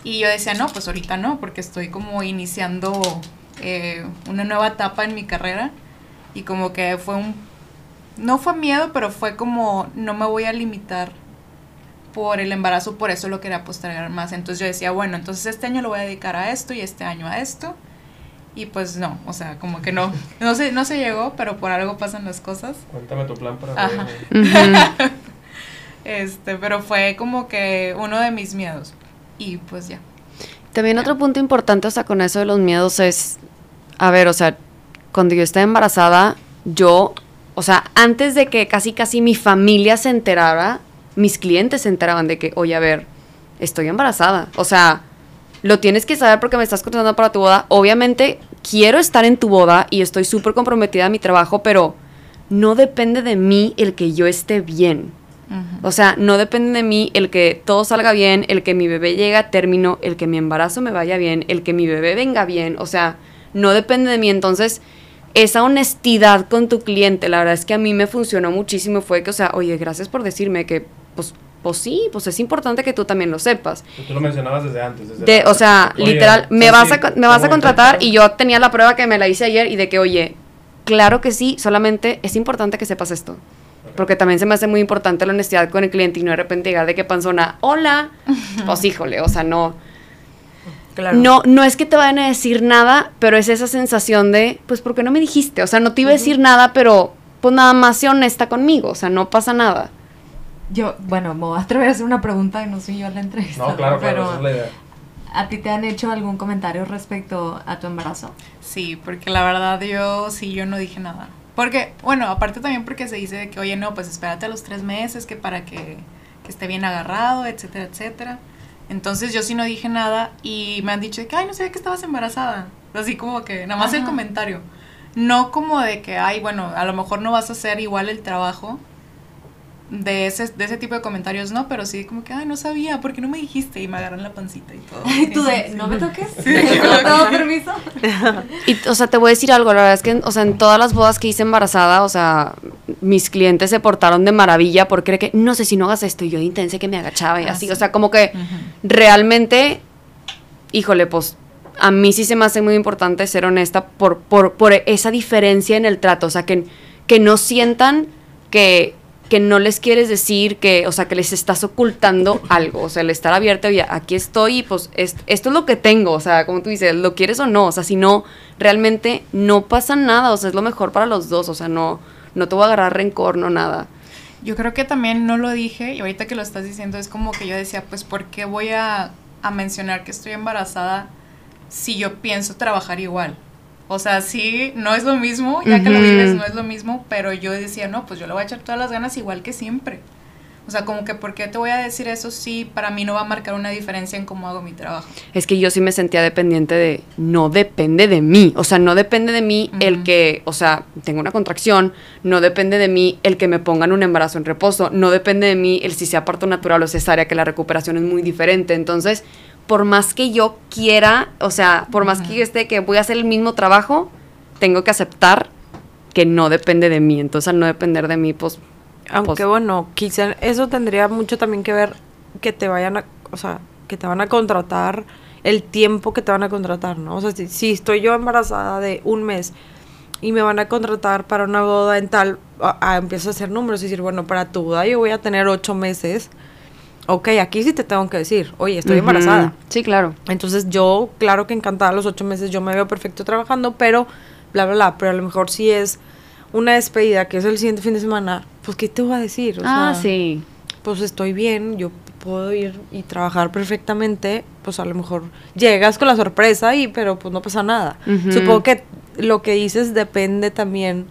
Y yo decía, no, pues ahorita no, porque estoy como iniciando eh, una nueva etapa en mi carrera. Y como que fue un, no fue miedo, pero fue como, no me voy a limitar por el embarazo, por eso lo quería postergar más. Entonces yo decía, bueno, entonces este año lo voy a dedicar a esto y este año a esto. Y pues no, o sea, como que no, no se, no se llegó, pero por algo pasan las cosas. Cuéntame tu plan para Ajá. este, pero fue como que uno de mis miedos. Y pues ya. También otro punto importante, o sea, con eso de los miedos es, a ver, o sea, cuando yo estaba embarazada, yo, o sea, antes de que casi casi mi familia se enterara, mis clientes se enteraban de que, oye, a ver, estoy embarazada. O sea, lo tienes que saber porque me estás contratando para tu boda. Obviamente quiero estar en tu boda y estoy súper comprometida a mi trabajo, pero no depende de mí el que yo esté bien. O sea, no depende de mí el que todo salga bien, el que mi bebé llegue a término, el que mi embarazo me vaya bien, el que mi bebé venga bien. O sea, no depende de mí. Entonces, esa honestidad con tu cliente, la verdad es que a mí me funcionó muchísimo. Fue que, o sea, oye, gracias por decirme que, pues, pues sí, pues es importante que tú también lo sepas. Tú lo mencionabas desde antes. Desde de, o sea, literal, me vas, a, me vas a contratar y yo tenía la prueba que me la hice ayer y de que, oye, claro que sí, solamente es importante que sepas esto. Porque también se me hace muy importante la honestidad con el cliente y no de repente llegar de que panzona, hola, [LAUGHS] pues híjole, o sea, no. Claro. No, no es que te vayan a decir nada, pero es esa sensación de, pues, ¿por qué no me dijiste? O sea, no te iba a decir nada, pero pues nada más sé honesta conmigo, o sea, no pasa nada. Yo, bueno, me voy a atrever a hacer una pregunta y no soy yo la entrevista. No, claro, pero esa es la idea. ¿A ti te han hecho algún comentario respecto a tu embarazo? Sí, porque la verdad yo sí, yo no dije nada. Porque, bueno, aparte también porque se dice que, oye, no, pues espérate a los tres meses que para que, que esté bien agarrado, etcétera, etcétera. Entonces yo sí no dije nada y me han dicho que, ay, no sabía que estabas embarazada. Así como que, nada más el comentario. no como de que, ay, bueno, a lo mejor no vas a hacer igual el trabajo de ese, de ese tipo de comentarios, no, pero sí como que, ay, no sabía, ¿por qué no me dijiste? Y me agarran la pancita y todo. Tú de, no me toques, [LAUGHS] no tengo permiso. [LAUGHS] Y, o sea, te voy a decir algo, la verdad es que, o sea, en todas las bodas que hice embarazada, o sea, mis clientes se portaron de maravilla porque era que, no sé si no hagas esto, y yo de intensa que me agachaba y Ah, así, sí. o sea, como que realmente, híjole, pues a mí sí se me hace muy importante ser honesta por, por, por esa diferencia en el trato, o sea, que, que no sientan que, que no les quieres decir, que, o sea, que les estás ocultando algo, o sea, el estar abierto, y aquí estoy y pues es- esto es lo que tengo, o sea, como tú dices, lo quieres o no, o sea, si no, realmente no pasa nada, o sea, es lo mejor para los dos, o sea, no, no te voy a agarrar rencor, no nada. Yo creo que también no lo dije y ahorita que lo estás diciendo es como que yo decía, pues, ¿por qué voy a, a mencionar que estoy embarazada si yo pienso trabajar igual? O sea, sí, no es lo mismo, ya que lo vives no es lo mismo, pero yo decía, no, pues yo le voy a echar todas las ganas igual que siempre. O sea, como que, ¿por qué te voy a decir eso si para mí no va a marcar una diferencia en cómo hago mi trabajo? Es que yo sí me sentía dependiente de, no depende de mí, o sea, no depende de mí el que, o sea, tengo una contracción, no depende de mí el que me pongan un embarazo en reposo, no depende de mí el si sea parto natural o cesárea, que la recuperación es muy diferente. Entonces, por más que yo quiera, o sea, por más que yo esté que voy a hacer el mismo trabajo, tengo que aceptar que no depende de mí. Entonces, al no depender de mí, pues, Aunque pues- bueno, quizá eso tendría mucho también que ver que te vayan a, o sea, que te van a contratar el tiempo que te van a contratar, ¿no? O sea, si, si estoy yo embarazada de un mes y me van a contratar para una boda en tal, a- a- empiezo a hacer números y decir, bueno, para tu boda yo voy a tener ocho meses. Ok, aquí sí te tengo que decir, oye, estoy embarazada. Sí, claro. Entonces yo, claro que encantada los ocho meses, yo me veo perfecto trabajando, pero bla, bla, bla. Pero a lo mejor si es una despedida, que es el siguiente fin de semana, pues ¿qué te voy a decir? O ah, sea, sí. Pues estoy bien, yo puedo ir y trabajar perfectamente, pues a lo mejor llegas con la sorpresa y, pero pues no pasa nada. Supongo que lo que dices depende también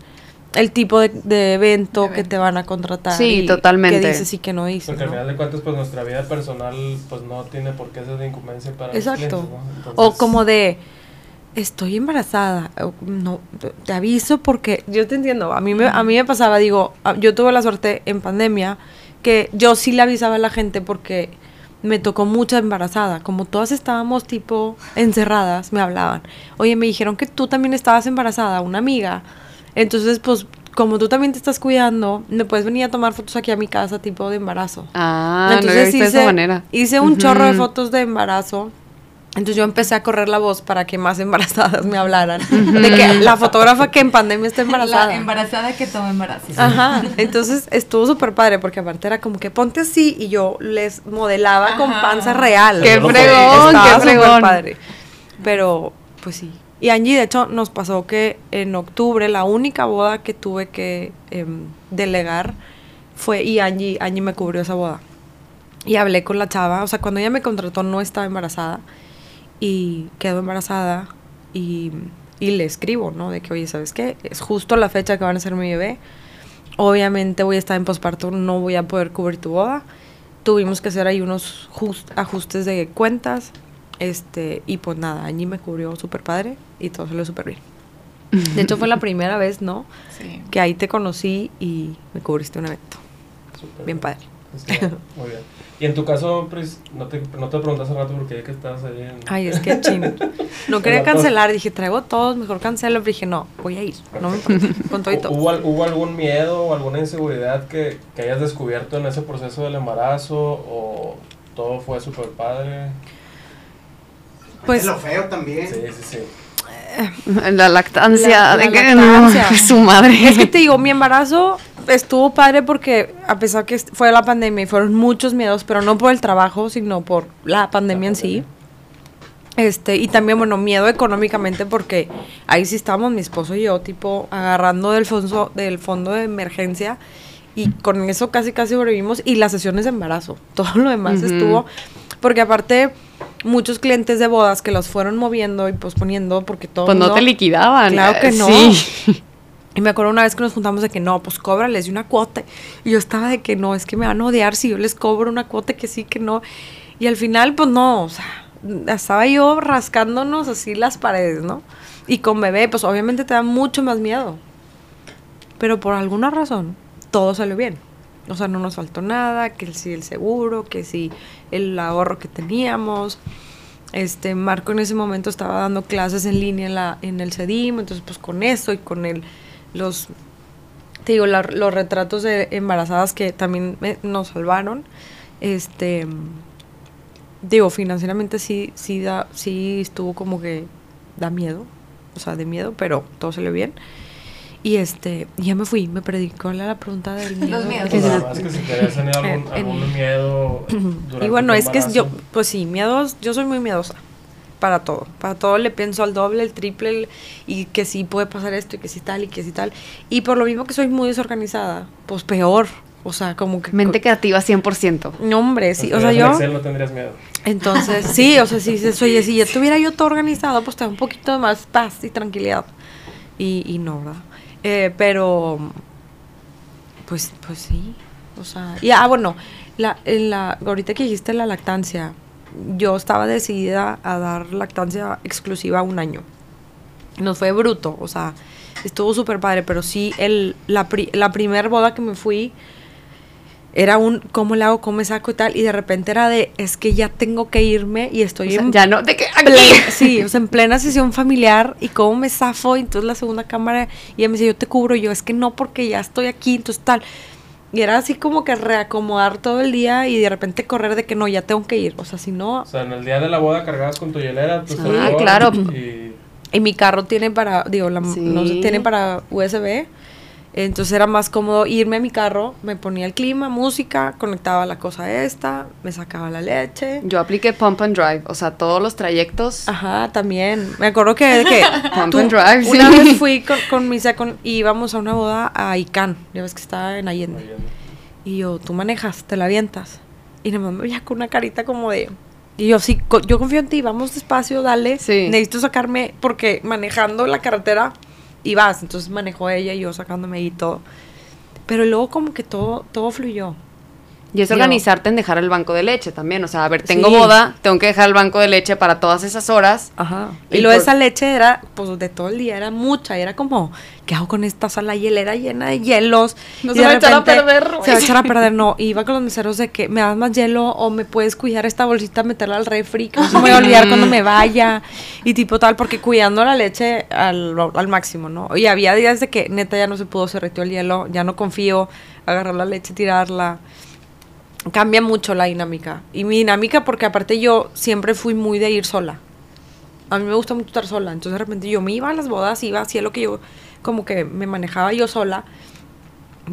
el tipo de, de evento De que te van a contratar. Sí, y totalmente. Que dices y que no dices. Porque al ¿no? final de cuentas, pues nuestra vida personal, pues no tiene por qué ser de incumbencia para Exacto. los clientes, ¿no? Entonces, O como de, estoy embarazada. No, te aviso porque yo te entiendo. A mí me, a mí me pasaba, digo, yo tuve la suerte en pandemia que yo sí le avisaba a la gente porque me tocó mucha embarazada. Como todas estábamos tipo encerradas, me hablaban. Oye, me dijeron que tú también estabas embarazada, una amiga. Entonces, pues, como tú también te estás cuidando, me puedes venir a tomar fotos aquí a mi casa, tipo de embarazo. Ah, no lo visto de esa manera. hice un chorro de fotos de embarazo. Entonces yo empecé a correr la voz para que más [LAUGHS] embarazadas me hablaran. De que la fotógrafa que en pandemia está embarazada. La embarazada que toma embarazo. Ajá. Entonces estuvo súper padre porque aparte era como que ponte así y yo les modelaba con panza real. ¡Qué fregón! Estaba ¡Qué súper fregón! padre. Pero, pues sí. Y Angie, de hecho, nos pasó que en octubre la única boda que tuve que em, delegar fue, y Angie, Angie me cubrió esa boda. Y hablé con la chava, o sea, cuando ella me contrató no estaba embarazada y quedó embarazada y, y le escribo, ¿no? De que, oye, ¿sabes qué? Es justo la fecha que van a ser mi bebé. Obviamente voy a estar en posparto, no voy a poder cubrir tu boda. Tuvimos que hacer ahí unos just- ajustes de cuentas. Este, y pues nada, Angie me cubrió súper padre y todo salió súper bien. [LAUGHS] De hecho, fue la primera vez, ¿no? Sí. Que ahí te conocí y me cubriste un evento. Bien padre. Muy bien. Y en tu caso, Pris, no te, no te pregunté hace rato porque ya que estabas ahí en... Ay, es que chin. No [LAUGHS] quería pues- cancelar, dije, traigo todos, mejor cancelo. Pero dije, no, voy a ir, no me importa, [LAUGHS] con todo y todo. ¿Hubo, ¿Hubo algún miedo o alguna inseguridad que, que hayas descubierto en ese proceso del embarazo o todo fue súper padre? Pues Es lo feo también. Sí, sí, sí. La lactancia, La- de la que lactancia. no, [LAUGHS] su madre. Es que te digo, mi embarazo estuvo padre porque a pesar que fue la pandemia y fueron muchos miedos, pero no por el trabajo, sino por la pandemia en sí. Este, y también, bueno, miedo económicamente porque ahí sí estábamos mi esposo y yo, tipo, agarrando del fondo, del fondo de emergencia y con eso casi casi sobrevivimos y las sesiones de embarazo, [LAUGHS] todo lo demás estuvo, porque aparte muchos clientes de bodas que los fueron moviendo y posponiendo porque todo Pues no te liquidaban. Claro que eh, no. Sí. [LAUGHS] y me acuerdo una vez que nos juntamos de que no, pues cóbrales una cuota. Y yo estaba de que no, es que me van a odiar si yo les cobro una cuota que sí, que no. Y al final, pues no, o sea, estaba yo rascándonos así las paredes, ¿no? Y con bebé, pues obviamente te da mucho más miedo. Pero por alguna razón, todo salió bien. O sea, no nos faltó nada, que si el seguro, que si el ahorro que teníamos. Este, Marco en ese momento estaba dando clases en línea en, la, en el CEDIM, entonces pues con eso y con el, los, te digo, los retratos de embarazadas que también me- nos salvaron, este, digo, financieramente sí, sí, da, sí estuvo como que da miedo, o sea, de miedo, pero todo salió bien. Y este, ya me fui, me perdí. ¿Cuál era la pregunta del miedo? miedos. Que Pues se- nada más que si te habías tenido algún, En- algún miedo durante y bueno, tu es que yo, pues sí, miedos, yo soy muy miedosa para todo, para todo le pienso al doble, el triple, el- y que sí puede pasar esto, y que sí tal, y que sí tal. Y por lo mismo que soy muy desorganizada, pues peor, o sea, como que... Mente creativa 100%. No, hombre, sí, Si o sea, yo... Excel no tendrías miedo. Entonces, sí, o sea, sí, sí, oye, si ya tuviera yo todo organizado, pues te da un poquito más paz y tranquilidad. Y, y no, ¿verdad? Eh, pero, pues, pues sí, o sea, y ah, bueno, la, la, ahorita que dijiste la lactancia, yo estaba decidida a dar lactancia exclusiva un año. Nos fue bruto, o sea, estuvo súper padre, pero sí, el, la, pri- la primer boda que me fui, era un cómo le hago, cómo me saco y tal, y de repente era de, es que ya tengo que irme y estoy O sea, en ya no, de que [LAUGHS] aquí. sí, o sea, en plena sesión familiar y cómo me zafo, y entonces la segunda cámara, y ella me dice, yo te cubro, y yo, es que no, porque ya estoy aquí, entonces tal. Y era así como que reacomodar todo el día y de repente correr de que no, ya tengo que ir, o sea, si no, O sea, en el día de la boda cargabas con tu hielera, tu Ah, claro. Y y mi carro tiene para, digo, la, Sí. no sé, tiene para USB, entonces era más cómodo irme a mi carro, me ponía el clima, música, conectaba la cosa esta, me sacaba la leche. Yo apliqué Pump and Drive, o sea, todos los trayectos. Ajá, también. Me acuerdo que, que [LAUGHS] Pump tú- and drive, una sí. vez fui con, con mi second y íbamos a una boda a Icán, ya ves que estaba en Allende. Y yo, tú manejas, te la avientas. Y nada más me veía con una carita como de... Y yo, sí, co- yo confío en ti, vamos despacio, dale. Sí. Necesito sacarme, porque manejando la carretera y vas. Entonces manejó ella y yo sacándome ahí todo. Pero luego como que todo, todo fluyó. Y es organizarte en dejar el banco de leche también. O sea, a ver, tengo Sí. boda, tengo que dejar el banco de leche para todas esas horas. Ajá. Y Y, luego por- esa leche era, pues de todo el día, era mucha. Era como, ¿qué hago con esta sala hielera llena de hielos? No Y se de va a echar a perder, Se va a echar a perder, no. Iba con los meseros de que me das más hielo o me puedes cuidar esta bolsita, meterla al refri, que no se me voy a olvidar cuando me vaya. [LAUGHS] Y tipo tal, porque cuidando la leche al, al máximo, ¿no? Y había días de que neta ya no se pudo, se retió el hielo, ya no confío, agarrar la leche, tirarla cambia mucho la dinámica. Y mi dinámica, porque aparte yo siempre fui muy de ir sola. A mí me gusta mucho estar sola. Entonces de repente yo me iba a las bodas, iba, hacía lo que yo, como que me manejaba yo sola.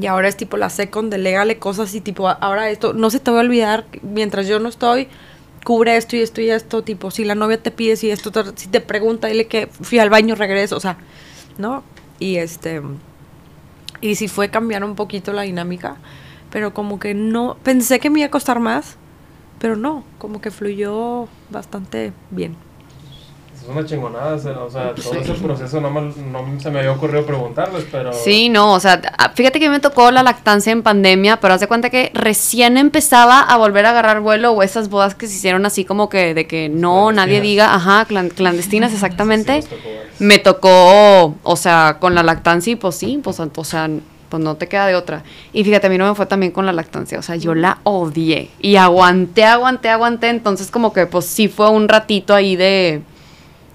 Y ahora es tipo la second, delégale cosas y tipo, ahora esto, no se te va a olvidar, mientras yo no estoy, cubre esto y esto y esto, tipo, si la novia te pide, si esto, si te pregunta, dile que fui al baño, regreso, o sea, ¿no? Y este, y sí fue cambiar un poquito la dinámica, pero como que no, pensé que me iba a costar más, pero no, como que fluyó bastante bien. Es una chingonada, o sea, todo ese proceso no, me- no se me había ocurrido preguntarles, pero... Sí, no, o sea, fíjate que me tocó la lactancia en pandemia, pero haz de cuenta que recién empezaba a volver a agarrar vuelo o esas bodas que se hicieron así como que de que no, nadie diga, ajá, clan- clandestinas exactamente. Sí, nos tocó me tocó, o sea, con la lactancia y pues sí, pues, o sea, pues no te queda de otra. Y fíjate, a mí no me fue también con la lactancia, o sea, yo la odié y aguanté, aguanté, aguanté, entonces como que pues sí fue un ratito ahí de,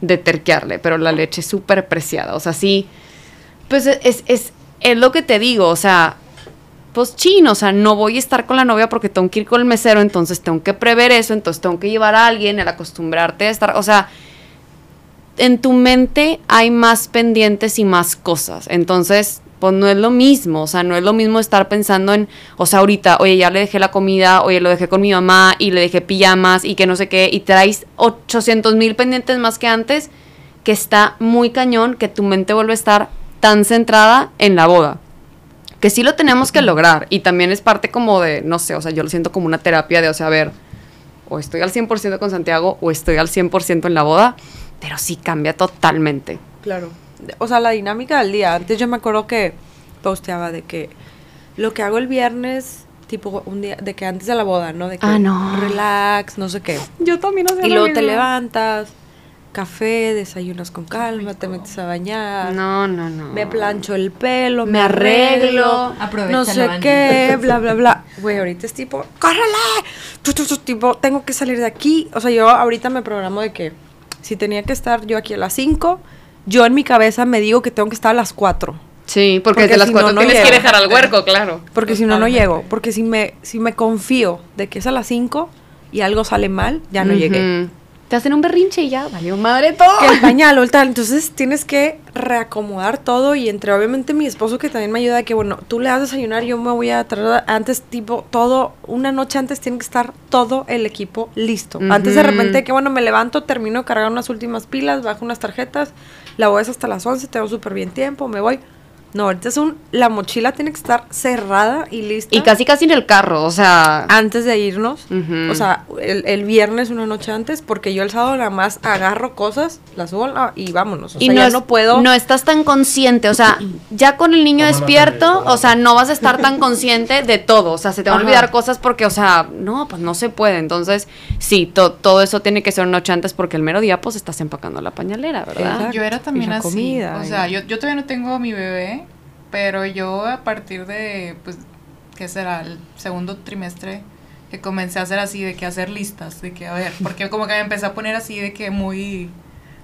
de terquearle, pero la leche es súper preciada, o sea, sí, pues es, es, es lo que te digo, o sea, pues chino, o sea, no voy a estar con la novia porque tengo que ir con el mesero, entonces tengo que prever eso, entonces tengo que llevar a alguien, el acostumbrarte a estar, o sea, en tu mente hay más pendientes y más cosas. Entonces, pues no es lo mismo, o sea, no es lo mismo estar pensando en, o sea, ahorita, oye, ya le dejé la comida, oye, lo dejé con mi mamá y le dejé pijamas y que no sé qué, y traes 800 mil pendientes más que antes, que está muy cañón, que tu mente vuelve a estar tan centrada en la boda. Que sí lo tenemos que lograr y también es parte como de, no sé, o sea, yo lo siento como una terapia de, o sea, a ver, o estoy al 100% con Santiago o estoy al 100% en la boda, pero sí cambia totalmente. Claro. O sea, la dinámica del día. Antes yo me acuerdo que posteaba de que lo que hago el viernes, tipo un día, de que antes de la boda, ¿no? De que Ah, no. relax, no sé qué. Yo también hacía Y lo luego te levantas, café, desayunas con calma, te metes a bañar. No, no, no. Me plancho el pelo, Me arreglo. Aprovecha no sé qué, bla, bla, bla. Güey, ahorita es tipo, ¡córrele! Tipo, tengo que salir de aquí. O sea, yo ahorita me programo de que si tenía que estar yo aquí a las 5, yo en mi cabeza me digo que tengo que estar a las 4. Sí, porque, Porque las si cuatro no, no tienes que llego. dejar al huerco, claro. Porque si no, no llego. Porque si me, si me confío de que es a las 5 y algo sale mal, ya no llegué. Te hacen un berrinche y ya, valió madre todo. Que el pañal o el tal. Entonces tienes que reacomodar todo y entre obviamente mi esposo que también me ayuda que, bueno, tú le das desayunar, yo me voy a traer antes, tipo, todo, una noche antes tiene que estar todo el equipo listo. Antes de repente que, bueno, me levanto, termino de cargar unas últimas pilas, bajo unas tarjetas, la voy hasta las 11, tengo súper bien tiempo, me voy. No, ahorita es un, la mochila tiene que estar cerrada y lista. Y casi casi en el carro, o sea. antes de irnos, o sea, el, el viernes una noche antes, porque yo el sábado nada más agarro cosas, las subo a- y vámonos. O y sea, no, ya es- no puedo. no estás tan consciente, o sea, [CLEARS THROAT] ya con el niño despierto, o sea, no vas a estar tan consciente de todo, o sea, se te van a olvidar cosas porque, o sea, no, pues no se puede, entonces, sí, to- todo eso tiene que ser una noche antes porque el mero día, pues, estás empacando la pañalera, ¿verdad? Exacto. Yo era también así. comida, o sea, yo, yo todavía no tengo a mi bebé, pero yo a partir de, pues, ¿qué será? El segundo trimestre que comencé a hacer así, de que hacer listas, de que, a ver, porque como que me empecé a poner así de que muy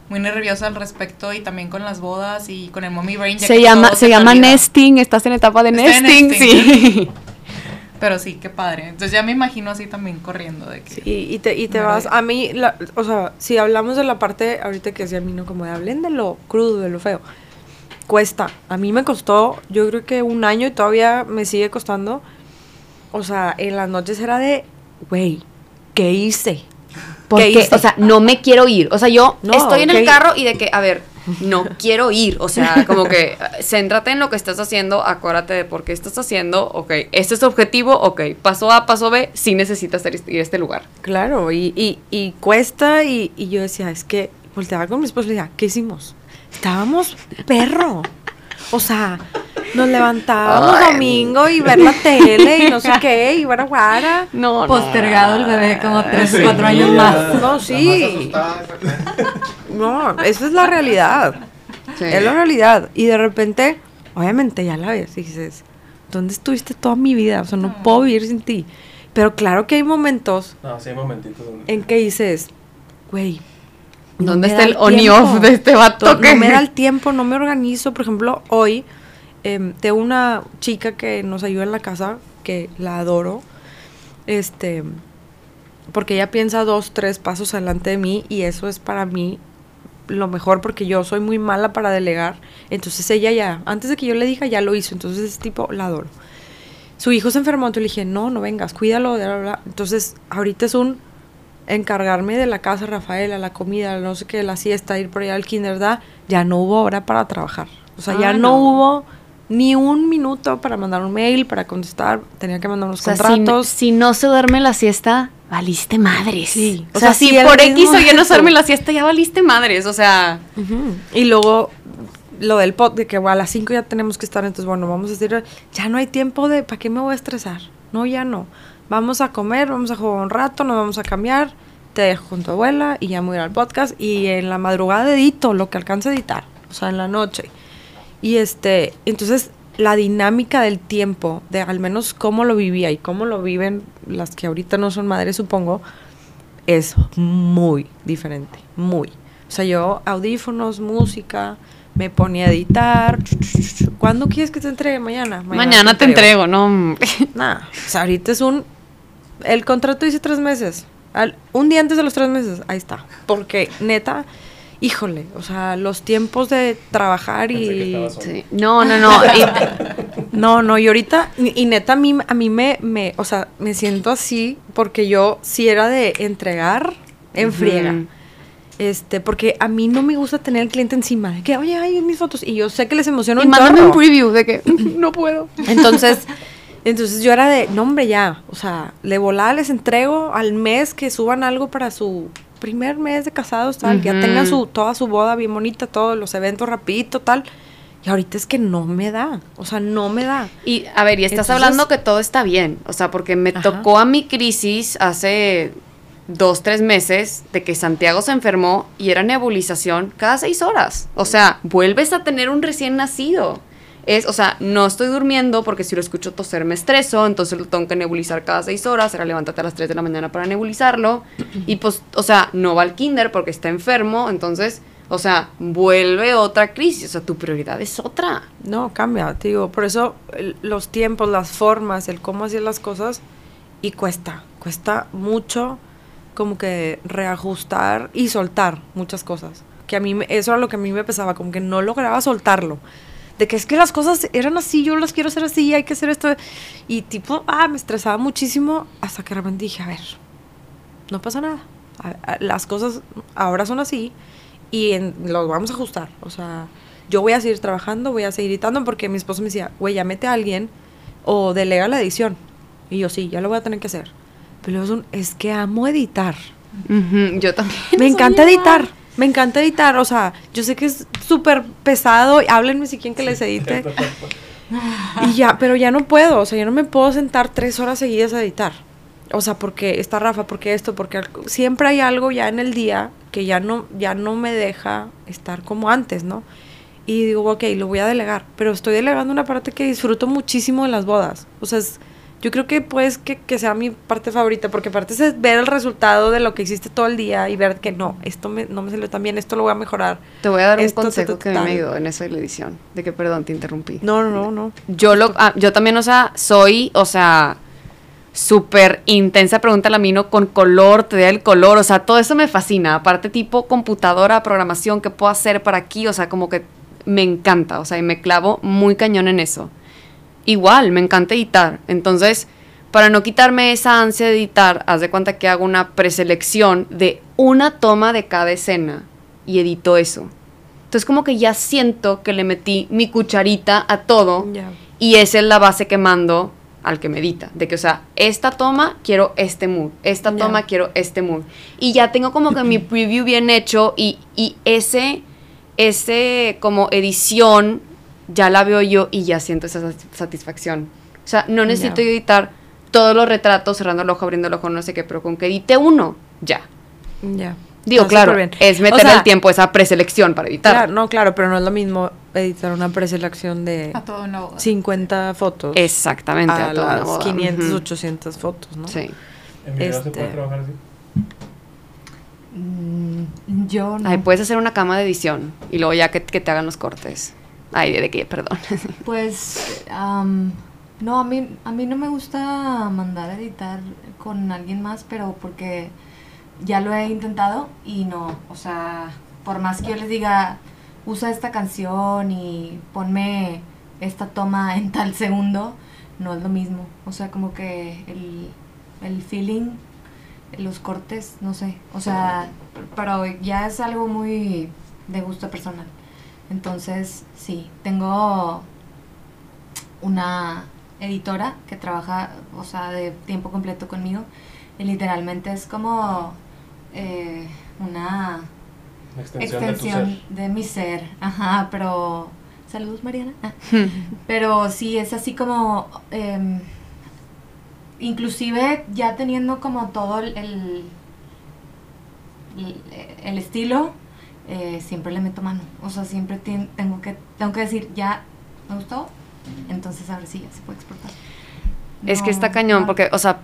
muy nerviosa al respecto y también con las bodas y con el mommy brain. ya Se llama, se llama nesting, estás en etapa de nesting, nesting. sí. [LAUGHS] Pero sí, qué padre. Entonces ya me imagino así también corriendo de que... Y, y te, y te vas, a mí, la- o sea, si hablamos de la parte, ahorita que decía a mí, no, como de hablen de lo crudo, de lo feo, cuesta. A mí me costó, yo creo que un año y todavía me sigue costando. O sea, en las noches era de, güey, ¿qué hice? Porque, hice? o sea, no me quiero ir. O sea, yo No, estoy en el carro y de que, a ver, no quiero ir. O sea, como que céntrate en lo que estás haciendo, acuérdate de por qué estás haciendo. Ok, este es tu objetivo. Ok, paso A, paso B, sí necesitas ir a este lugar. Claro, y, y, y cuesta, y, y yo decía, es que volteaba con mi esposo y le decía, ¿qué hicimos? Estábamos perro. O sea, nos levantábamos Ay. domingo y ver la tele y no sé qué, y guara guara. No, no. Postergado el bebé como 3, Sí, 4 años más. No, sí. No, esa es la realidad. Sí. Es la realidad. Y de repente, obviamente ya la ves y dices, ¿dónde estuviste toda mi vida? O sea, no puedo vivir sin ti. Pero claro que hay momentos No, sí, hay momentitos donde... en que dices, güey. No ¿Dónde está el on y off de este vato? No que- me da el [LAUGHS] tiempo, no me organizo. Por ejemplo, hoy em, tengo una chica que nos ayuda en la casa, que la adoro. Este, porque ella piensa dos, tres pasos adelante de mí y eso es para mí lo mejor porque yo soy muy mala para delegar. Entonces ella ya, antes de que yo le diga, ya lo hizo. Entonces es tipo, la adoro. Su hijo se enfermó, entonces le dije, no, no vengas, cuídalo, bla, bla. Entonces ahorita es un encargarme de la casa, Rafaela, la comida, no sé qué, la siesta, ir por allá al kinder, ya no hubo hora para trabajar. O sea, ya Ah, no, no. hubo ni un minuto para mandar un mail, para contestar, tenía que mandar unos O sea, si, contratos. si no se duerme la siesta, valiste madres. Sí. O, O sea, sea, si por X o Y no se duerme la siesta, ya valiste madres. O sea. Y luego lo del pot, de que bueno, a las 5 ya tenemos que estar, entonces bueno, vamos a decir, ya no hay tiempo de, ¿para qué me voy a estresar? No, ya no. Vamos a comer, vamos a jugar un rato, nos vamos a cambiar, te dejo con tu abuela y ya me voy a ir al podcast y en la madrugada edito lo que alcance a editar, o sea, en la noche. Y este, entonces la dinámica del tiempo, de al menos cómo lo vivía y cómo lo viven las que ahorita no son madres, supongo, es muy diferente, muy. O sea, yo audífonos, música, me ponía a editar. ¿Cuándo quieres que te entregue? Mañana. mañana, te entrego, ¿no? Nada. O sea, ahorita es un... El contrato dice tres meses. Al- un día antes de los tres meses, ahí está. Porque, neta, híjole, o sea, los tiempos de trabajar y... Sí. No, no, no. [LAUGHS] y- No, no, y ahorita, y, y neta, a mí, a mí me, me, o sea, me siento así porque yo sí era de entregar en friega. Este, porque a mí no me gusta tener al cliente encima, de que, oye, ay, mis fotos, y yo sé que les emociona y un mándame un preview de que [LAUGHS] no puedo. Entonces, [LAUGHS] entonces yo era de, no hombre, ya, o sea, le volada les entrego al mes que suban algo para su primer mes de casados, tal, ya tengan su, toda su boda bien bonita, todos los eventos rapidito, tal, Y ahorita es que no me da, o sea, no me da. Y a ver, y estás Entonces- hablando que todo está bien, o sea, porque me Ajá. tocó a mi crisis hace dos, tres meses de que Santiago se enfermó y era nebulización cada seis horas. O sea, vuelves a tener un recién nacido. Es, o sea, no estoy durmiendo porque si lo escucho toser me estreso, entonces lo tengo que nebulizar cada seis horas, era levántate a las 3 de la mañana para nebulizarlo. Y pues, o sea, no va al kinder porque está enfermo, entonces, o sea, vuelve otra crisis, o sea, tu prioridad es otra. No, cambia, te digo, por eso el- los tiempos, las formas, el cómo hacer las cosas, y cuesta, cuesta mucho como que reajustar y soltar muchas cosas. Que a mí, eso era lo que a mí me pesaba, como que no lograba soltarlo. De que es que las cosas eran así, yo las quiero hacer así, hay que hacer esto. Y tipo, ah, me estresaba muchísimo hasta que de repente dije, a ver, no pasa nada. A- a- las cosas ahora son así y en, los vamos a ajustar. O sea, yo voy a seguir trabajando, voy a seguir editando porque mi esposo me decía, güey, ya mete a alguien o delega la edición. Y yo, sí, ya lo voy a tener que hacer. Pero es, un- es que amo editar. Ujú, Yo también. Me [LAUGHS] encanta editar. Me encanta editar. O sea, yo sé que es súper pesado. Háblenme si quieren que les edite. [LAUGHS] Y ya, pero ya no puedo, o sea, yo no me puedo sentar tres horas seguidas a editar. O sea, porque está Rafa, porque esto, porque siempre hay algo ya en el día que ya no, ya no me deja estar como antes, ¿no? Y digo, ok, lo voy a delegar, pero estoy delegando una parte que disfruto muchísimo de las bodas. O sea, es- yo creo que pues que, que sea mi parte favorita, porque aparte es ver el resultado de lo que hiciste todo el día y ver que no, esto me- no me salió tan bien, esto lo voy a mejorar. Te voy a dar un consejo ta, ta, que a mí me ayudó en eso de la edición. De que, perdón, te interrumpí. No, no, no. Yo lo, ah, yo también, o sea, soy, o sea, súper intensa, pregúntale a mí, ¿no? Con color, te da el color, o sea, todo eso me fascina. Aparte, tipo computadora, programación, ¿qué puedo hacer para aquí? O sea, como que me encanta, o sea, y me clavo muy cañón en eso. Igual, me encanta editar. Entonces, para no quitarme esa ansia de editar, haz de cuenta que hago una preselección de una toma de cada escena y edito eso. Entonces, como que ya siento que le metí mi cucharita a todo. Y esa es la base que mando al que medita. De que, o sea, esta toma quiero este mood, esta toma quiero este mood. Y ya tengo como que mi [CLEARS THROAT] preview bien hecho y, y ese, ese como edición ya la veo yo y ya siento esa sat- satisfacción. O sea, no necesito editar todos los retratos, cerrando el ojo, abriendo el ojo, no sé qué, pero con que edite uno, ya. Ya. Digo, claro, es O sea, el tiempo, esa preselección para editar. Claro, no, claro, pero no es lo mismo editar una preselección de A todo una boda. 50 fotos Exactamente. a a toda una las boda. 500, Ujú. 800 fotos, ¿no? Sí. En video se Este- puede trabajar así. Mm, yo no. Ay, puedes hacer una cama de edición y luego ya que, que te hagan los cortes. Ay, de que, perdón. [LAUGHS] Pues, am, no, a mí, a mí no me gusta mandar a editar con alguien más, pero porque ya lo he intentado y no, o sea, por más que yo les diga, usa esta canción y ponme esta toma en tal segundo, no es lo mismo. O sea, como que el, el feeling, los cortes, no sé, o sea, pero ya es algo muy de gusto personal. Entonces, sí, tengo una editora que trabaja, o sea, de tiempo completo conmigo. Y literalmente es como eh, una extensión, de mi ser. Ajá, pero... Saludos, Mariana. Ah. [LAUGHS] Pero sí, es así como... em, inclusive ya teniendo como todo el- el estilo, eh, siempre le meto mano. O sea, siempre tengo, que, tengo que decir, ya me gustó, entonces ahora sí ya se puede exportar. Es que está cañón, porque, o sea,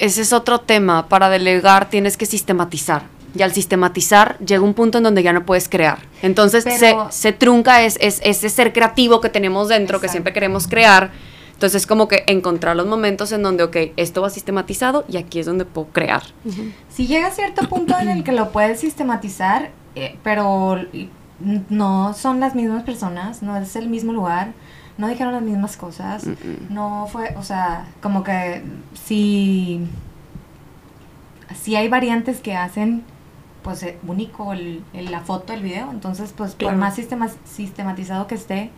ese es otro tema. Para delegar tienes que sistematizar. Y al sistematizar llega un punto en donde ya no puedes crear. Entonces Pero- se, se trunca es, es- ese ser creativo que tenemos dentro, que siempre queremos crear. Entonces como que encontrar los momentos en donde, ok, esto va sistematizado y aquí es donde puedo crear. Si llega a cierto punto en el que lo puedes sistematizar, eh, pero no son las mismas personas, no es el mismo lugar, no dijeron las mismas cosas, Mm, mm. no fue, o sea, como que si, si hay variantes que hacen pues eh, único el, el- la foto, el video, entonces pues Claro. por más sistema- sistematizado que esté,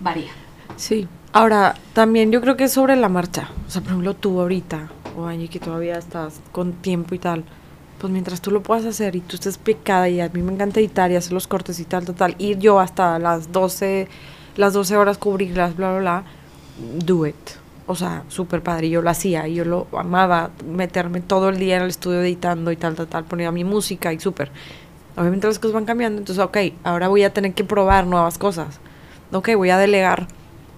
varía. Sí. Ahora, también yo creo que es sobre la marcha. O sea, por ejemplo, tú ahorita, o Angie, que todavía estás con tiempo y tal, pues mientras tú lo puedas hacer y tú estés picada y a mí me encanta editar y hacer los cortes y tal, tal, tal, ir yo hasta las 12, las 12 horas cubrirlas, bla, bla, bla, do it. O sea, súper padre, yo lo hacía, y yo lo amaba, meterme todo el día en el estudio editando y tal, tal, tal, ponía mi música y súper. Obviamente las cosas van cambiando, entonces, ok, ahora voy a tener que probar nuevas cosas. Ok, voy a delegar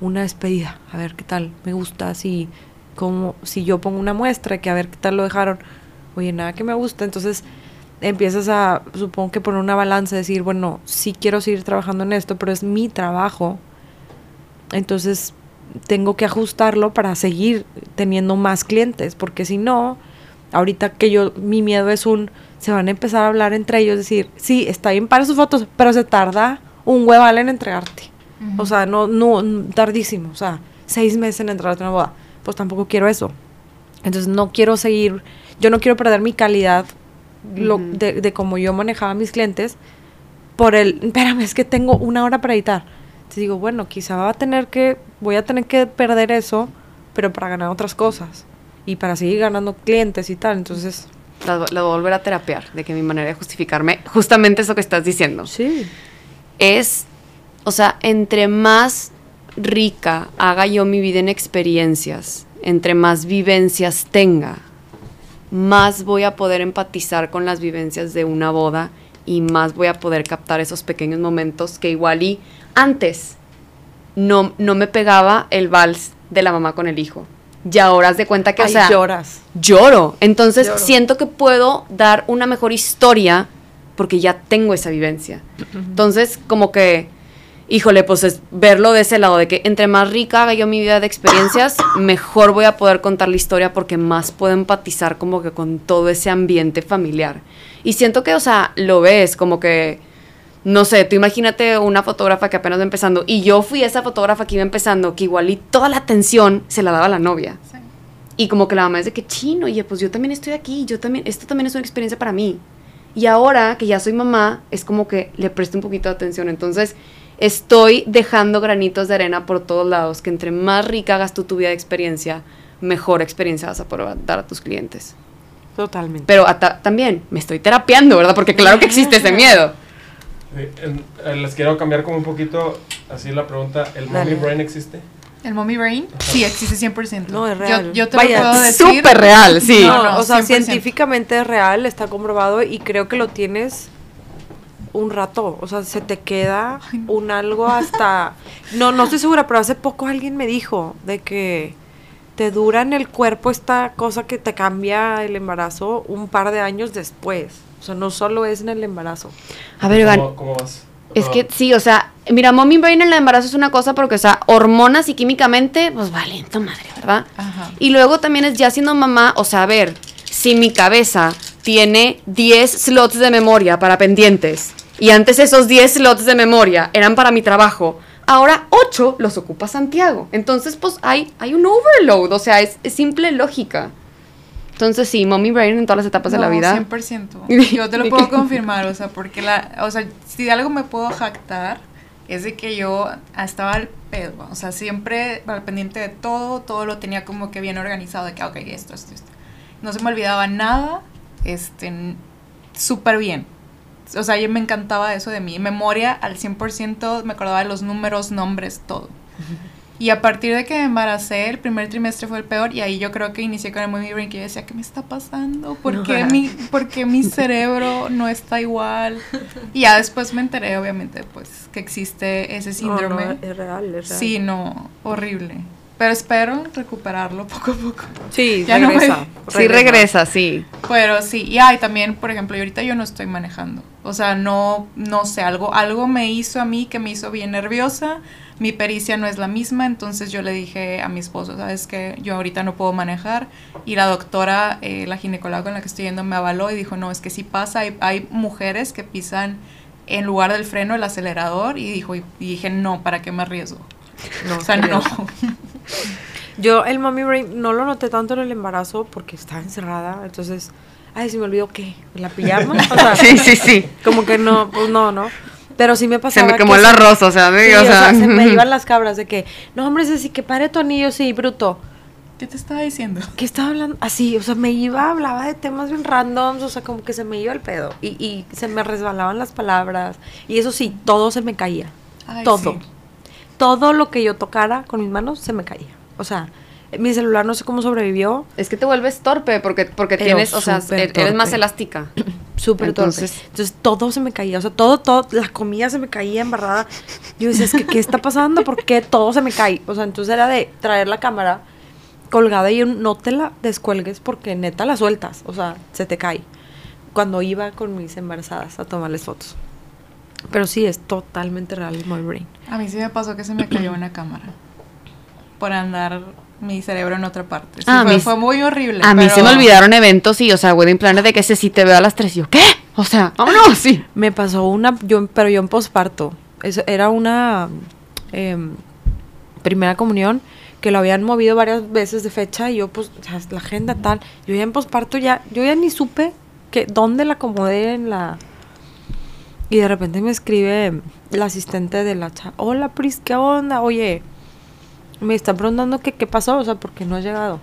una despedida, a ver qué tal, me gusta, si, como, si yo pongo una muestra, que a ver qué tal lo dejaron, oye, nada que me gusta, entonces empiezas a, supongo que poner una balanza, decir, bueno, sí quiero seguir trabajando en esto, pero es mi trabajo, entonces tengo que ajustarlo para seguir teniendo más clientes, porque si no, ahorita que yo, mi miedo es un, se van a empezar a hablar entre ellos, decir, sí, está bien para sus fotos, pero se tarda un hueval en entregarte. O sea, no, no, tardísimo, o sea, seis meses en entregarte una boda. Pues tampoco quiero eso. Entonces no quiero seguir, yo no quiero perder mi calidad lo, de, de cómo yo manejaba a mis clientes por el, [LAUGHS] espérame, es que tengo una hora para editar. Te digo, bueno, quizá va a tener que, voy a tener que perder eso, pero para ganar otras cosas y para seguir ganando clientes y tal. Entonces, voy a volver a terapiar, de que mi manera de justificarme, justamente eso que estás diciendo, sí. es, o sea, entre más rica haga yo mi vida en experiencias, entre más vivencias tenga, más voy a poder empatizar con las vivencias de una boda y más voy a poder captar esos pequeños momentos que igual y antes no, no me pegaba el vals de la mamá con el hijo. Y ahora haz de cuenta que, o sea, lloras. lloro. Entonces Lloro. siento que puedo dar una mejor historia porque ya tengo esa vivencia. Entonces, como que, híjole, pues es verlo de ese lado, de que entre más rica haga yo mi vida de experiencias, mejor voy a poder contar la historia porque más puedo empatizar como que con todo ese ambiente familiar. Y siento que, o sea, lo ves como que, no sé, tú imagínate una fotógrafa que apenas va empezando y yo fui esa fotógrafa que iba empezando, que igual y toda la atención se la daba a la novia. Sí. Y como que la mamá es de que chino, oye, pues yo también estoy aquí, yo también, esto también es una experiencia para mí. Y ahora que ya soy mamá, es como que le presto un poquito de atención. Entonces, estoy dejando granitos de arena por todos lados, que entre más rica hagas tú tu vida de experiencia, mejor experiencia vas a poder dar a tus clientes. Totalmente. Pero también me estoy terapiando, ¿verdad? Porque claro que existe ese miedo. En- les quiero cambiar como un poquito así la pregunta. ¿El Dale. mommy brain existe? ¿El mommy brain? Sí, existe 100%. No, es real. Yo, yo te Vaya, lo puedo decir. Súper real, sí. No, No, no, o sea, 100%. científicamente es real, está comprobado y creo que lo tienes un rato, o sea, se te queda Ay, no. un algo hasta no no estoy segura, pero hace poco alguien me dijo de que te dura en el cuerpo esta cosa que te cambia el embarazo un par de años después. O sea, no solo es en el embarazo. A ver, Iván, ¿Cómo, cómo vas? Es que sí, o sea, mira, mommy brain en el embarazo es una cosa porque, o sea, hormonas y químicamente, pues valiendo madre, ¿verdad? Ajá. Y luego también es ya siendo mamá, o sea, a ver, si mi cabeza tiene 10 slots de memoria para pendientes y antes esos 10 slots de memoria eran para mi trabajo, ahora 8 los ocupa Santiago. Entonces, pues hay, hay un overload, o sea, es, es simple lógica. Entonces, sí, mommy brain en todas las etapas de la vida. 100%. [LAUGHS] Yo te ¿De lo puedo confirmar, o sea, porque la, o sea, si de algo me puedo jactar es de que yo estaba al pedo, o sea, siempre al pendiente de todo, todo lo tenía como que bien organizado, de que, ok, esto, esto, esto. No se me olvidaba nada, este, súper bien. O sea, yo me encantaba eso de mi memoria al 100%, me acordaba de los números, nombres, todo. [LAUGHS] Y a partir de que me embaracé, el primer trimestre fue el peor y ahí yo creo que inicié con el Movie Brain que yo decía, ¿qué me está pasando? ¿Por qué, mi, por qué mi [LAUGHS] cerebro no está igual? Y ya después me enteré, obviamente, pues, que existe ese síndrome. No, no, es real, es real. sí, no, horrible. Pero espero recuperarlo [LAUGHS] poco a poco. Sí, Ya no me- regresa. [LAUGHS] Sí, regresa, sí. Pero sí, y hay también, por ejemplo, y ahorita yo no estoy manejando. O sea, no, no sé, algo, algo me hizo a mí que me hizo bien nerviosa. Mi pericia no es la misma, entonces yo le dije a mi esposo, sabes que yo ahorita no puedo manejar. Y la doctora, eh, la ginecóloga con la que estoy yendo, me avaló y dijo, no, es que sí pasa, hay, hay mujeres que pisan en lugar del freno el acelerador y dijo, y, y dije, no, ¿para qué me arriesgo? No, O sea, no. [LAUGHS] Yo el mommy brain no lo noté tanto en el embarazo porque estaba encerrada, entonces, ay, se me olvidó qué, la pijama, o sea, [LAUGHS] Sí, sí, sí. como que no, pues no, no. Pero sí me Se pasaba me quemó que el se- arroz, o sea, Sí, o sea, se me iban las cabras de que, no, hombre, es así que pare tu anillo, sí, bruto. ¿Qué te estaba diciendo? ¿Qué estaba hablando? Así, o sea, me iba, hablaba de temas bien randoms, o sea, como que se me iba el pedo. Y, y se me resbalaban las palabras. Y eso sí, todo se me caía. Ay, todo. sí. Todo lo que yo tocara con mis manos se me caía. O sea, mi celular no sé cómo sobrevivió. Es que te vuelves torpe porque, porque Pero tienes, o sea, eres más [CLEARS THROAT] torpe. elástica. Súper Entonces- Entonces, Entonces todo se me caía, o sea, todo, todo, la comida se me caía embarrada. Yo decía, es que, ¿qué está pasando? ¿Por qué todo se me cae? O sea, entonces era de traer la cámara colgada y no te la descuelgues porque neta la sueltas, o sea, se te cae. Cuando iba con mis embarazadas a tomarles fotos. Pero sí, es totalmente real el my brain. A mí sí me pasó que se me cayó una cámara. Por andar mi cerebro en otra parte. Sí, Ah, a fue, mí- fue muy horrible. A mí se me olvidaron eventos y, o sea, wedding planner de que ese sí te veo a las tres y yo, ¿qué? O sea, [LAUGHS] vámonos, sí. Me pasó una, yo, pero yo en posparto. Eso era una em, primera comunión que lo habían movido varias veces de fecha y yo, pues, o sea, la agenda tal. Yo ya en posparto ya, yo ya ni supe que dónde la acomodé en la. Y de repente me escribe el asistente de la chava. Hola, Pris, ¿qué onda? Oye, me está preguntando que qué pasó, o sea, porque no ha llegado.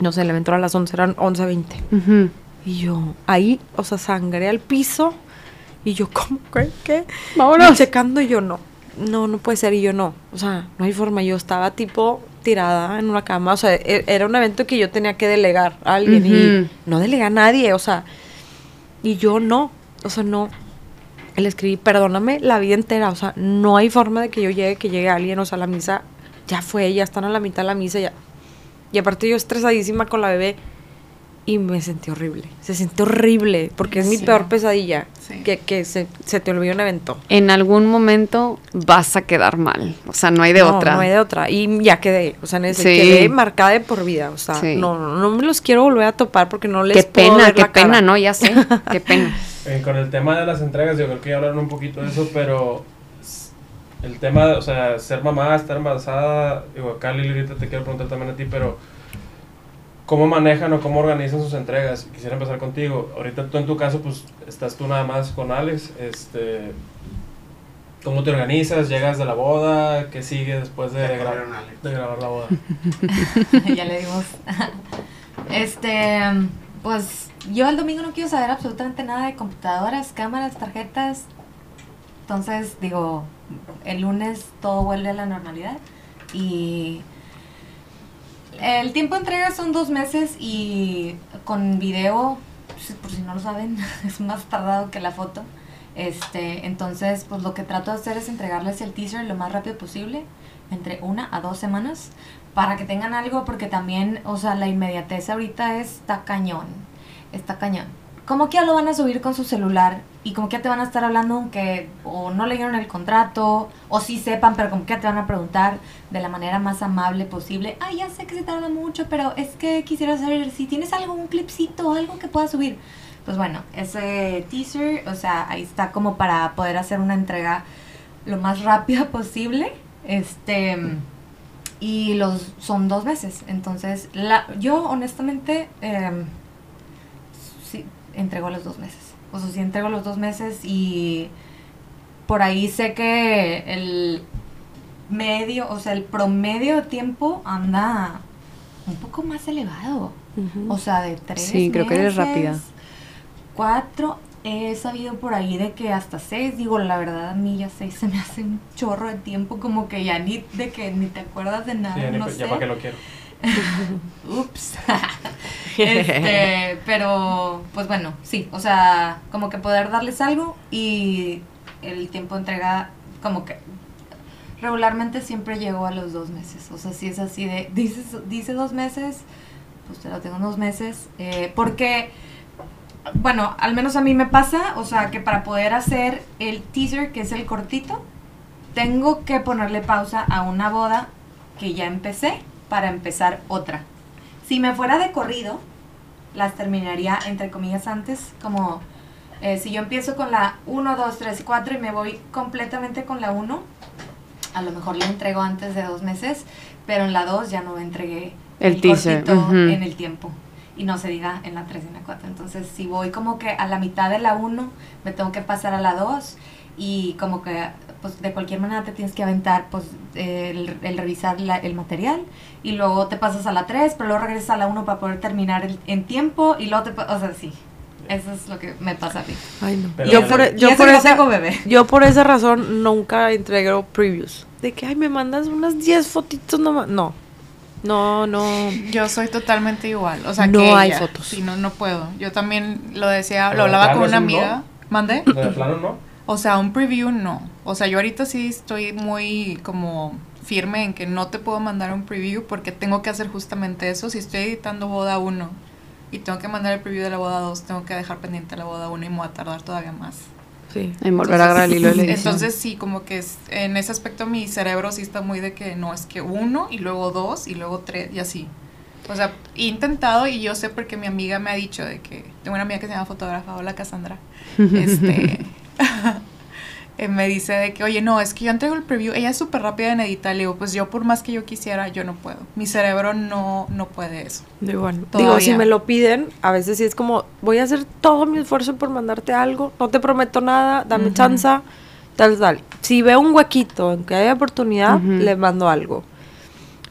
No sé, le entró a las 11, eran 11.20. Ujú. Y yo, ahí, o sea, sangré al piso. Y yo, ¿cómo que qué? Vámonos. Y checando, y yo, no, no, no puede ser. Y yo, no, o sea, no hay forma. Yo estaba tipo tirada en una cama. O sea, e- era un evento que yo tenía que delegar a alguien. Y no delegué a nadie, o sea. Y yo, no, o sea, no. Le escribí, perdóname la vida entera. O sea, no hay forma de que yo llegue, que llegue alguien. O sea, la misa ya fue, ya están a la mitad de la misa, ya. Y aparte yo estresadísima con la bebé y me sentí horrible. Se sintió horrible porque es mi Sí. peor pesadilla Sí. que, que se, se te olvidó un evento. En algún momento vas a quedar mal. O sea, no hay de no, otra. No hay de otra. Y ya quedé. O sea, en ese Sí. quedé marcada de por vida. O sea, Sí. no, no, no me los quiero volver a topar porque no les Qué puedo pena, ver qué la cara. pena, ¿no? Ya sé. Qué pena. [LAUGHS] Eh, con el tema de las entregas, yo creo que ya hablaron un poquito de eso, pero el tema, de, o sea, ser mamá, estar embarazada, digo, acá Lili, ahorita te quiero preguntar también a ti, pero ¿cómo manejan o cómo organizan sus entregas? Quisiera empezar contigo. Ahorita tú en tu caso, pues, estás tú nada más con Alex, este... ¿Cómo te organizas? ¿Llegas de la boda? ¿Qué sigue después de, gra- de grabar la boda? [LAUGHS] ya le dimos. [LAUGHS] este, pues yo el domingo no quiero saber absolutamente nada de computadoras, cámaras, tarjetas. Entonces, digo, el lunes todo vuelve a la normalidad. Y el tiempo de entrega son dos meses y con video, por si no lo saben, [LAUGHS] es más tardado que la foto. Este, entonces, pues lo que trato de hacer es entregarles el teaser lo más rápido posible, entre una a dos semanas, para que tengan algo, porque también, o sea, la inmediatez ahorita está cañón, está cañón. Como que ya lo van a subir con su celular y como que ya te van a estar hablando aunque o no leyeron el contrato o sí sepan, pero como que ya te van a preguntar de la manera más amable posible. Ay, ya sé que se tarda mucho, pero es que quisiera saber si tienes algo, un clipcito, algo que pueda subir. Pues bueno, ese teaser, o sea, ahí está como para poder hacer una entrega lo más rápida [LAUGHS] posible. Este y los son dos meses. Entonces, la, yo honestamente em, sí entrego los dos meses. O sea, sí entrego los dos meses y por ahí sé que el medio, o sea, el promedio de tiempo anda un poco más elevado. O sea, de tres Sí, creo que eres meses, rápida. Cuatro. He sabido por ahí de que hasta seis, digo, la verdad a mí ya seis se me hace un chorro de tiempo, como que ya ni de que ni te acuerdas de nada, Sí, ya, ni no pa- sé. ya para qué lo quiero. Ups. [LAUGHS] este, pero pues bueno, sí, o sea, como que poder darles algo y el tiempo de entrega como que regularmente siempre llego a los dos meses. O sea, si es así de, dices, dice dos meses, pues te lo tengo en dos meses. eh, porque, bueno, al menos a mí me pasa, o sea, que para poder hacer el teaser, que es el cortito, tengo que ponerle pausa a una boda que ya empecé para empezar otra. Si me fuera de corrido, las terminaría entre comillas antes, como eh, si yo empiezo con la 1, 2, 3, 4 y me voy completamente con la 1, a lo mejor la entrego antes de dos meses, pero en la 2 ya no entregué El teaser, cortito ujú. en el tiempo. Y no se diga en la 3 y en la 4. Entonces, si voy como que a la mitad de la 1, me tengo que pasar a la 2 y como que pues de cualquier manera te tienes que aventar pues el, el revisar la- el material y luego te pasas a la 3, pero luego regresas a la 1 para poder terminar el- en tiempo y luego te, o sea, sí. Eso es lo que me pasa a mí. Ay, no. Pero- Yo por, eso- y yo, por no esa, tengo bebé. yo por esa razón nunca entrego previews. De que, ay, me mandas unas 10 fotitos nomás. No. No, no. Yo soy totalmente igual. O sea, No que hay ella. fotos. Sí, no, no puedo. Yo también lo decía, Pero lo hablaba con una no. amiga. ¿Mandé? O sea, de plano no. O sea, un preview no. O sea, yo ahorita sí estoy muy como firme en que no te puedo mandar un preview porque tengo que hacer justamente eso. Si estoy editando boda 1 y tengo que mandar el preview de la boda 2, tengo que dejar pendiente la boda 1 y me voy a tardar todavía más. Sí. En volver a agarrar el hilo de la [LAUGHS] edición. Entonces sí, como que es- en ese aspecto mi cerebro sí está muy de que no, es que uno y luego dos y luego tres y así. O sea, he intentado y yo sé porque mi amiga me ha dicho de que tengo una amiga que se llama fotógrafa, hola Cassandra. [LAUGHS] Este [LAUGHS] me dice de que, oye, no, es que yo entrego el preview, ella es súper rápida en editar, le digo, pues yo por más que yo quisiera, yo no puedo. Mi cerebro no, no puede eso. Digo, bueno, digo, si me lo piden, a veces sí es como, voy a hacer todo mi esfuerzo por mandarte algo, no te prometo nada, dame chance, tal, tal. Si veo un huequito en que haya oportunidad, le mando algo.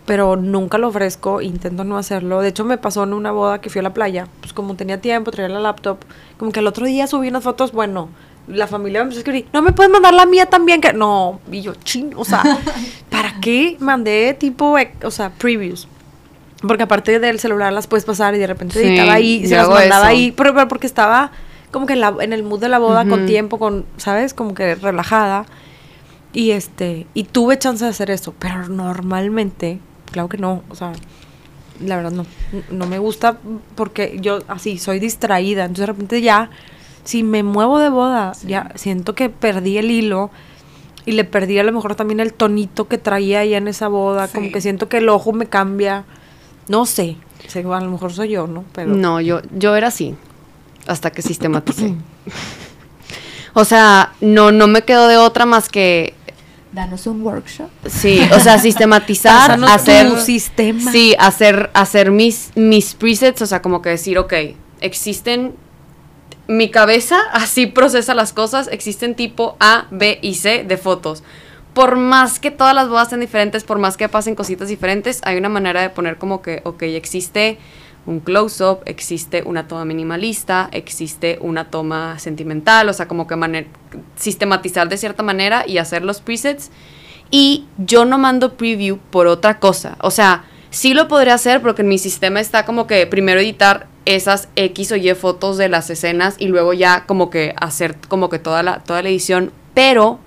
Pero nunca lo ofrezco, intento no hacerlo. De hecho, me pasó en una boda que fui a la playa, pues como tenía tiempo, traía la laptop, como que el otro día subí unas fotos, bueno, la familia me empezó a escribir, no me puedes mandar la mía también, que no, y yo, ching, o sea, [LAUGHS] ¿para qué mandé tipo, eh, o sea, previews? Porque aparte del celular las puedes pasar y de repente Sí, editaba ahí, y se las mandaba eso. ahí, pero, pero porque estaba como que en, la- en el mood de la boda con tiempo, con, ¿sabes? Como que relajada. Y este, y tuve chance de hacer eso, pero normalmente, claro que no, o sea, la verdad no, no me gusta porque yo así soy distraída, entonces de repente ya, si me muevo de boda, ya siento que perdí el hilo y le perdí a lo mejor también el tonito que traía ya en esa boda, como que siento que el ojo me cambia, no sé, sé, a lo mejor soy yo, ¿no? Pero No, yo, yo era así. Hasta que sistematicé. [CLEARS THROAT] o sea, no, no me quedo de otra más que. Danos un workshop. Sí, o sea, sistematizar, Pásanos hacer. tu sistema. Sí, hacer, hacer mis, mis presets, o sea, como que decir, ok, existen. Mi cabeza [LAUGHS] así procesa las cosas, existen tipo A, B y C de fotos. Por más que todas las bodas sean diferentes, por más que pasen cositas diferentes, hay una manera de poner como que, ok, existe un close-up, existe una toma minimalista, existe una toma sentimental, o sea, como que sistematizar de cierta manera y hacer los presets. Y yo no mando preview por otra cosa. O sea, sí lo podría hacer porque en mi sistema está como que primero editar esas X o Y fotos de las escenas y luego ya como que hacer como que toda la, toda la edición. Pero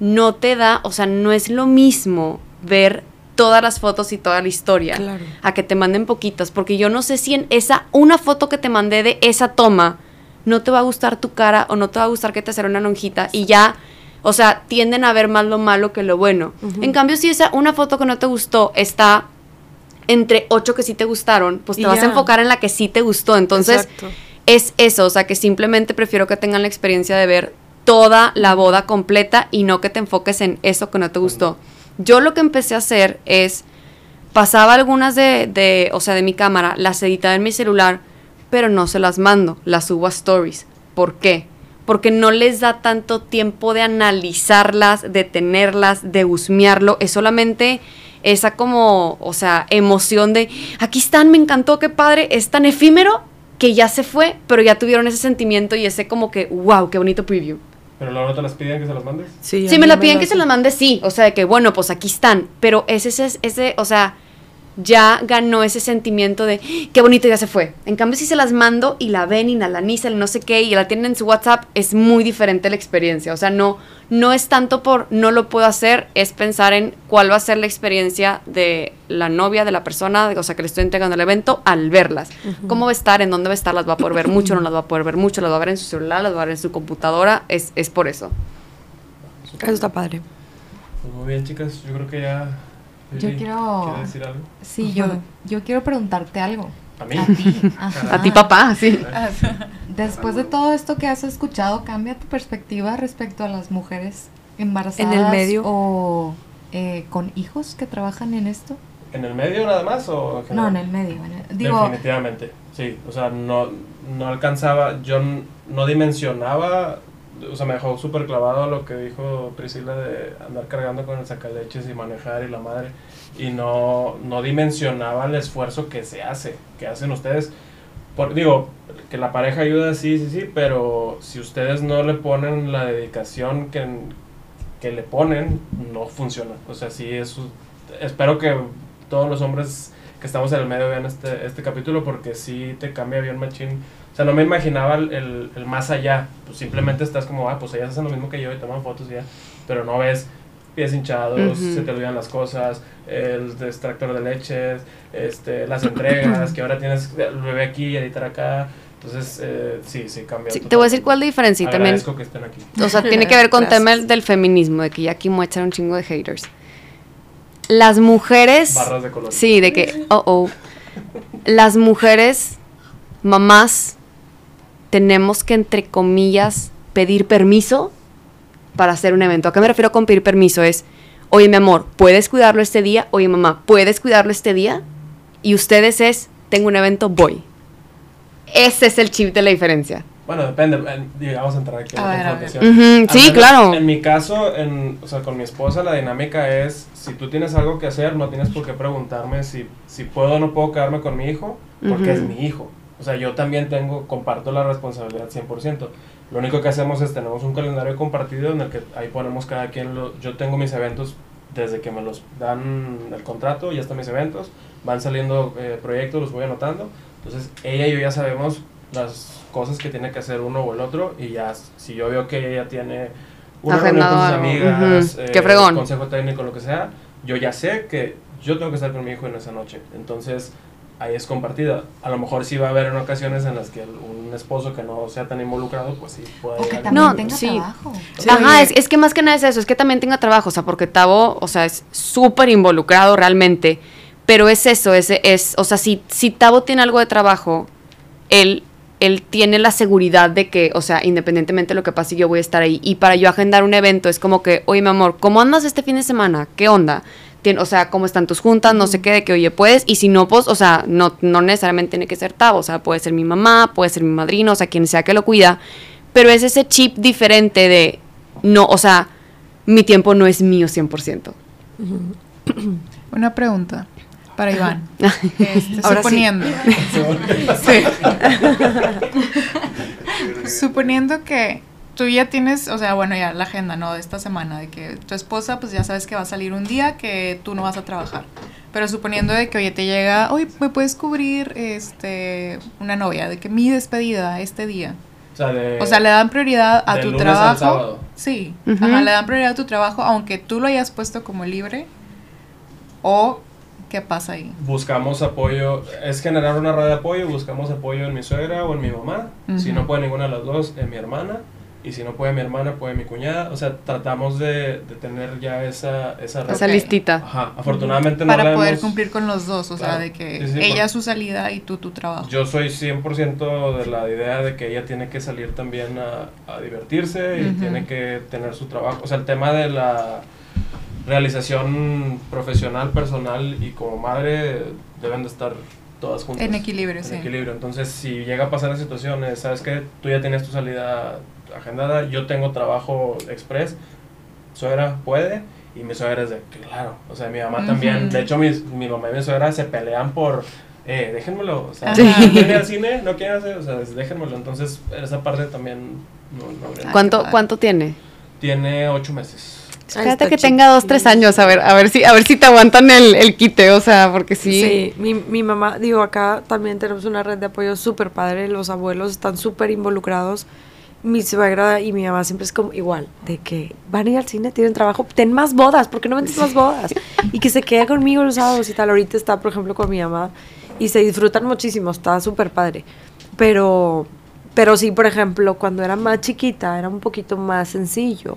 no te da, o sea, no es lo mismo ver todas las fotos y toda la historia Claro. a que te manden poquitas, porque yo no sé si en esa una foto que te mandé de esa toma no te va a gustar tu cara o no te va a gustar que te haga una lonjita y ya, o sea, tienden a ver más lo malo que lo bueno. En cambio, si esa una foto que no te gustó está entre ocho que sí te gustaron, pues te vas a enfocar en la que sí te gustó. Entonces, Exacto. es eso, o sea, que simplemente prefiero que tengan la experiencia de ver toda la boda completa y no que te enfoques en eso que no te gustó. Yo lo que empecé a hacer es pasaba algunas de, de, o sea, de mi cámara, las editaba en mi celular, pero no se las mando, las subo a stories. ¿Por qué? Porque no les da tanto tiempo de analizarlas, de tenerlas, de husmearlo, es solamente esa como, o sea, emoción de, aquí están, me encantó, qué padre, es tan efímero que ya se fue, pero ya tuvieron ese sentimiento y ese como que, wow, qué bonito preview. Pero luego no te las piden que se las mandes. Sí, me la piden que se las mande, sí. O sea, de que, bueno, pues aquí están. Pero ese, ese, ese, o sea, ya ganó ese sentimiento de "Ah, qué bonito ya se fue. En cambio, si se las mando y la ven y la analizan no sé qué y la tienen en su WhatsApp, es muy diferente la experiencia. O sea, no, no es tanto por no lo puedo hacer, es pensar en cuál va a ser la experiencia de la novia, de la persona, de- o sea, que le estoy entregando el evento al verlas. ¿Cómo va a estar? ¿En dónde va a estar? ¿Las va a poder ver mucho? ¿No las va a poder ver mucho? ¿Las va a ver en su celular? ¿Las va a ver en su computadora? Es, es por eso. Eso está padre. Pues muy bien, chicas. Yo creo que ya. Yo quiero- ¿Quieres decir algo? Sí, yo, [LAUGHS] yo quiero preguntarte algo. ¿A mí? A ti. ajá. A ti, papá, sí. [LAUGHS] Después de todo esto que has escuchado, ¿cambia tu perspectiva respecto a las mujeres embarazadas En el medio. o eh, con hijos que trabajan en esto? ¿En el medio nada más o en No, en el medio. en el- digo, Definitivamente, sí. O sea, no, no alcanzaba, yo no dimensionaba o sea, me dejó súper clavado lo que dijo Priscila de andar cargando con el sacaleches y manejar y la madre. Y no, no dimensionaba el esfuerzo que se hace, que hacen ustedes. Por, digo, que la pareja ayuda, sí, sí, sí, pero si ustedes no le ponen la dedicación que, que le ponen, no funciona. O sea, sí, eso, espero que todos los hombres que estamos en el medio vean este, este capítulo porque sí te cambia bien machín. O sea, no me imaginaba el, el, el más allá. Pues simplemente estás como, ah, pues ellas hacen lo mismo que yo y toman fotos y ya. Pero no ves pies hinchados, se te olvidan las cosas, el extractor de leches, este, las entregas, que ahora tienes el bebé aquí y editar acá. Entonces, eh, sí, sí, cambia. Sí, te voy a decir cuál de diferencia y también, Agradezco que estén aquí. o sea, tiene que ver con Gracias. tema del feminismo, de que ya aquí me voy a echar un chingo de haters. Las mujeres... Barras de color. Sí, de que, oh, oh. Las mujeres, mamás, tenemos que, entre comillas, pedir permiso para hacer un evento. ¿A qué me refiero con pedir permiso? Es, oye, mi amor, ¿puedes cuidarlo este día? Oye, mamá, ¿puedes cuidarlo este día? Y ustedes es, tengo un evento, voy. Ese es el chip de la diferencia. Bueno, depende. en- digo, vamos a entrar aquí en A la confrontación. Ujú, Al sí, menos claro. En mi caso, en, o sea, con mi esposa, la dinámica es: si tú tienes algo que hacer, no tienes por qué preguntarme si, si puedo o no puedo quedarme con mi hijo, porque Ujú. es mi hijo. O sea, yo también tengo, comparto la responsabilidad 100%. Lo único que hacemos es tenemos un calendario compartido en el que ahí ponemos cada quien. Lo, yo tengo mis eventos desde que me los dan el contrato, ya están mis eventos, van saliendo eh, proyectos, los voy anotando. Entonces, ella y yo ya sabemos las cosas que tiene que hacer uno o el otro y ya si yo veo que ella tiene una reunión con sus amigas, ujú. eh, Qué fregón. consejo técnico, lo que sea, yo ya sé que yo tengo que estar con mi hijo en esa noche. Entonces, ahí es compartida. A lo mejor sí va a haber en ocasiones en las que un esposo que no sea tan involucrado, pues sí puede O que también No, tenga sí. trabajo. Sí. Ajá, es que más que nada es eso, es que también tenga trabajo, o sea, porque Tavo, o sea, es súper involucrado realmente, pero es eso, es, es o sea, si, si Tavo tiene algo de trabajo, él, él tiene la seguridad de que, o sea, independientemente de lo que pase, yo voy a estar ahí. Y para yo agendar un evento es como que, oye, mi amor, ¿cómo andas este fin de semana? ¿Qué onda? Tien- o sea, ¿cómo están tus juntas? No sé qué, de que, oye, puedes. Y si no, pues, o sea, no, no necesariamente tiene que ser Tavo, o sea, puede ser mi mamá, puede ser mi madrino, o sea, quien sea que lo cuida. Pero es ese chip diferente de, no, o sea, mi tiempo no es mío 100%. Una pregunta para Iván. Este, Ahora sí. suponiendo. [LAUGHS] Sí. [LAUGHS] Suponiendo que tú ya tienes, o sea, bueno, ya la agenda, ¿no? De esta semana, de que tu esposa, pues ya sabes que va a salir un día que tú no vas a trabajar. Pero suponiendo de que, oye, te llega, oye, ¿me puedes cubrir este una novia? De que mi despedida este día. O sea, de- O sea, le dan prioridad a de tu lunes al trabajo. sábado. Sí, Ujú. ajá, le dan prioridad a tu trabajo, aunque tú lo hayas puesto como libre. O, ¿qué pasa ahí? buscamos apoyo, es generar una red de apoyo, buscamos apoyo en mi suegra o en mi mamá, si Ujú. no puede ninguna de las dos, en mi hermana, y si no puede mi hermana, puede mi cuñada, o sea, tratamos de, de tener ya esa, esa. Esa listita. Ajá, afortunadamente no Para la poder hemos- cumplir con los dos, o sea, de que Sí, sí, ella por- su salida y tú tu trabajo. Yo soy 100% de la idea de que ella tiene que salir también a, a divertirse y tiene que tener su trabajo. O sea, el tema de la realización profesional, personal y como madre deben de estar todas juntas. En equilibrio, en sí. equilibrio. Entonces, si llega a pasar la situación, sabes que tú ya tienes tu salida agendada, yo tengo trabajo express, suegra puede y mi suegra es de claro, o sea, mi mamá también, de hecho mis, mi mamá y mi suegra se pelean por eh, déjenmelo, o sea. ¿quieren ir al cine? ¿No quieren hacer? O sea, es, déjenmelo, entonces esa parte también no, no ¿Cuánto. ¿Cuánto tiene? Tiene ocho meses. Espérate que tenga dos, tres años, a ver, a ver si, a ver si te aguantan el, el quite, o sea, porque sí. Sí, mi, mi mamá, digo, acá también tenemos una red de apoyo súper padre, los abuelos están súper involucrados. Mi suegra y mi mamá siempre es como igual, de que van a ir al cine, tienen trabajo, ten más bodas, ¿por qué no vendes más bodas? Y que se quede conmigo los sábados y tal. Ahorita está, por ejemplo, con mi mamá y se disfrutan muchísimo, está súper padre. Pero, pero sí, por ejemplo, cuando era más chiquita era un poquito más sencillo,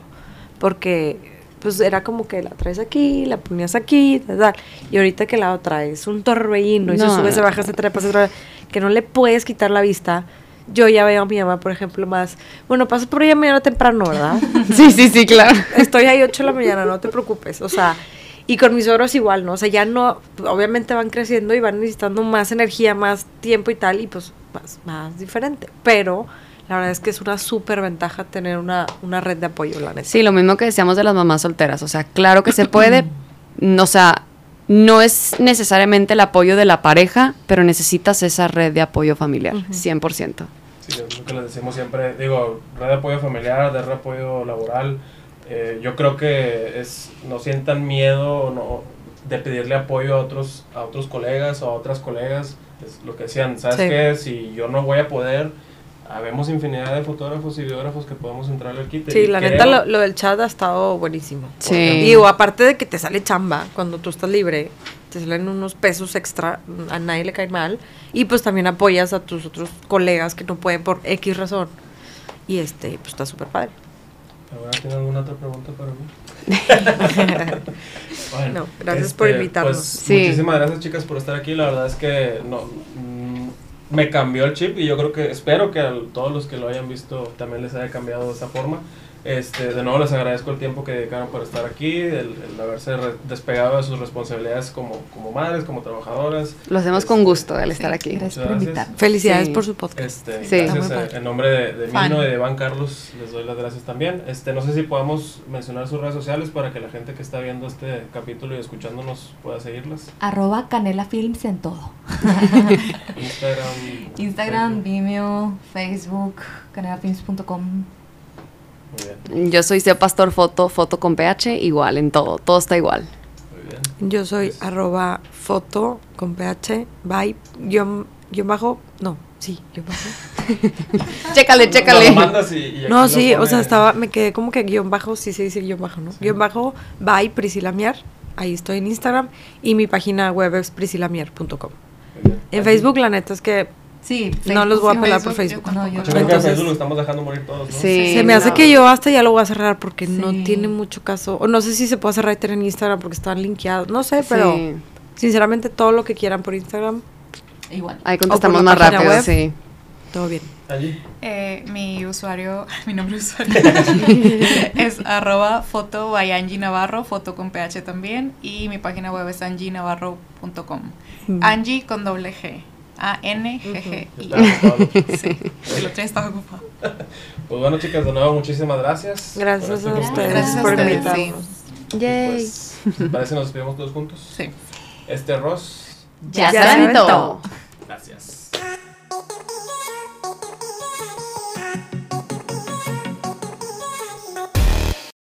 porque pues era como que la traes aquí, la ponías aquí, tal, tal. y ahorita que la traes un torbellino y se No. sube, se baja, se trepa, se trepa, que no le puedes quitar la vista. Yo ya veo a mi mamá, por ejemplo, más, bueno, paso por ella mañana temprano, ¿verdad? [LAUGHS] Sí, sí, sí, claro. Estoy ahí 8 de la mañana, no te preocupes, o sea, y con mis suegros igual, ¿no? O sea, ya no, obviamente van creciendo y van necesitando más energía, más tiempo y tal, y pues más, más diferente, pero la verdad es que es una súper ventaja tener una, una red de apoyo, la neta. Sí, lo mismo que decíamos de las mamás solteras. O sea, claro que se puede. [CLEARS THROAT] no, o sea, no es necesariamente el apoyo de la pareja, pero necesitas esa red de apoyo familiar, 100%. Sí, es lo que les decimos siempre, digo, red de apoyo familiar, de red de apoyo laboral. eh, yo creo que es no sientan miedo no, de pedirle apoyo a otros, a otros colegas o a otras colegas. Es lo que decían, ¿sabes Sí. qué? Si yo no voy a poder, habemos infinidad de fotógrafos y videógrafos que podemos entrarle al kit. Sí, la creo- neta lo, lo del chat ha estado buenísimo. Sí. Digo, aparte de que te sale chamba cuando tú estás libre, te salen unos pesos extra, a nadie le cae mal. Y pues también apoyas a tus otros colegas que no pueden por X razón. Y este, pues está súper padre. ¿Ahora tiene alguna otra pregunta para mí? [LAUGHS] Bueno, No, gracias por invitarnos. pues, Sí. Muchísimas gracias chicas por estar aquí. La verdad es que no, me cambió el chip y yo creo que espero que a todos los que lo hayan visto también les haya cambiado de esa forma. Este, de nuevo les agradezco el tiempo que dedicaron por estar aquí, el, el haberse re- despegado de sus responsabilidades como, como madres, como trabajadoras. Lo hacemos con Este, gusto el estar aquí. Gracias por gracias. Felicidades Sí. por su podcast. Este, Sí. gracias eh, en nombre de. Mino y de Iván Carlos, les doy las gracias también. Este, no sé si podamos mencionar sus redes sociales para que la gente que está viendo este capítulo y escuchándonos pueda seguirlas. [LAUGHS] Arroba Canela Films en todo. Instagram. Instagram, Facebook. Vimeo, Facebook, canelafilms.com. Muy bien, Yo soy Seo Pastor Foto, foto con PH, igual en todo, todo está igual. muy bien. Yo soy Pues- arroba foto con ph, by, guion, guion bajo, no, sí, guion bajo. [LAUGHS] Chécale, chécale. lo mandas y- y aquí No, sí, o sea, estaba, me quedé como que guion bajo, sí se dice guion bajo, ¿no? Sí. Guión bajo, by Priscila Mier, ahí estoy en Instagram, y mi página web es priscilamier.com. En Facebook, la neta es que Sí, no los voy a pelar por Facebook, yo No, yo Yo creo que a Entonces- Facebook lo estamos dejando morir todos, ¿no? Sí. Se me hace no. que yo hasta ya lo voy a cerrar porque no tiene mucho caso. O no sé si se puede writer en Instagram porque están linkeados. No sé, pero Sí. sinceramente todo lo que quieran por Instagram, igual. Ahí contestamos más rápido, web. sí. todo bien. Allí. Eh, mi usuario, [LAUGHS] mi nombre de usuario [LAUGHS] es arroba foto by Angie Navarro, foto con PH también, y mi página web es angie-navarro.com. Mm. Angie con doble G. A-N-G-G-I. [LAUGHS] Sí, el otro día estaba ocupado. Pues bueno, chicas, de nuevo, muchísimas gracias. Gracias a este ustedes por invitarnos. Yay. Pues, ¿les parece si nos despedimos todos juntos? Sí. Este Ross. ya Ya se aventó. Gracias.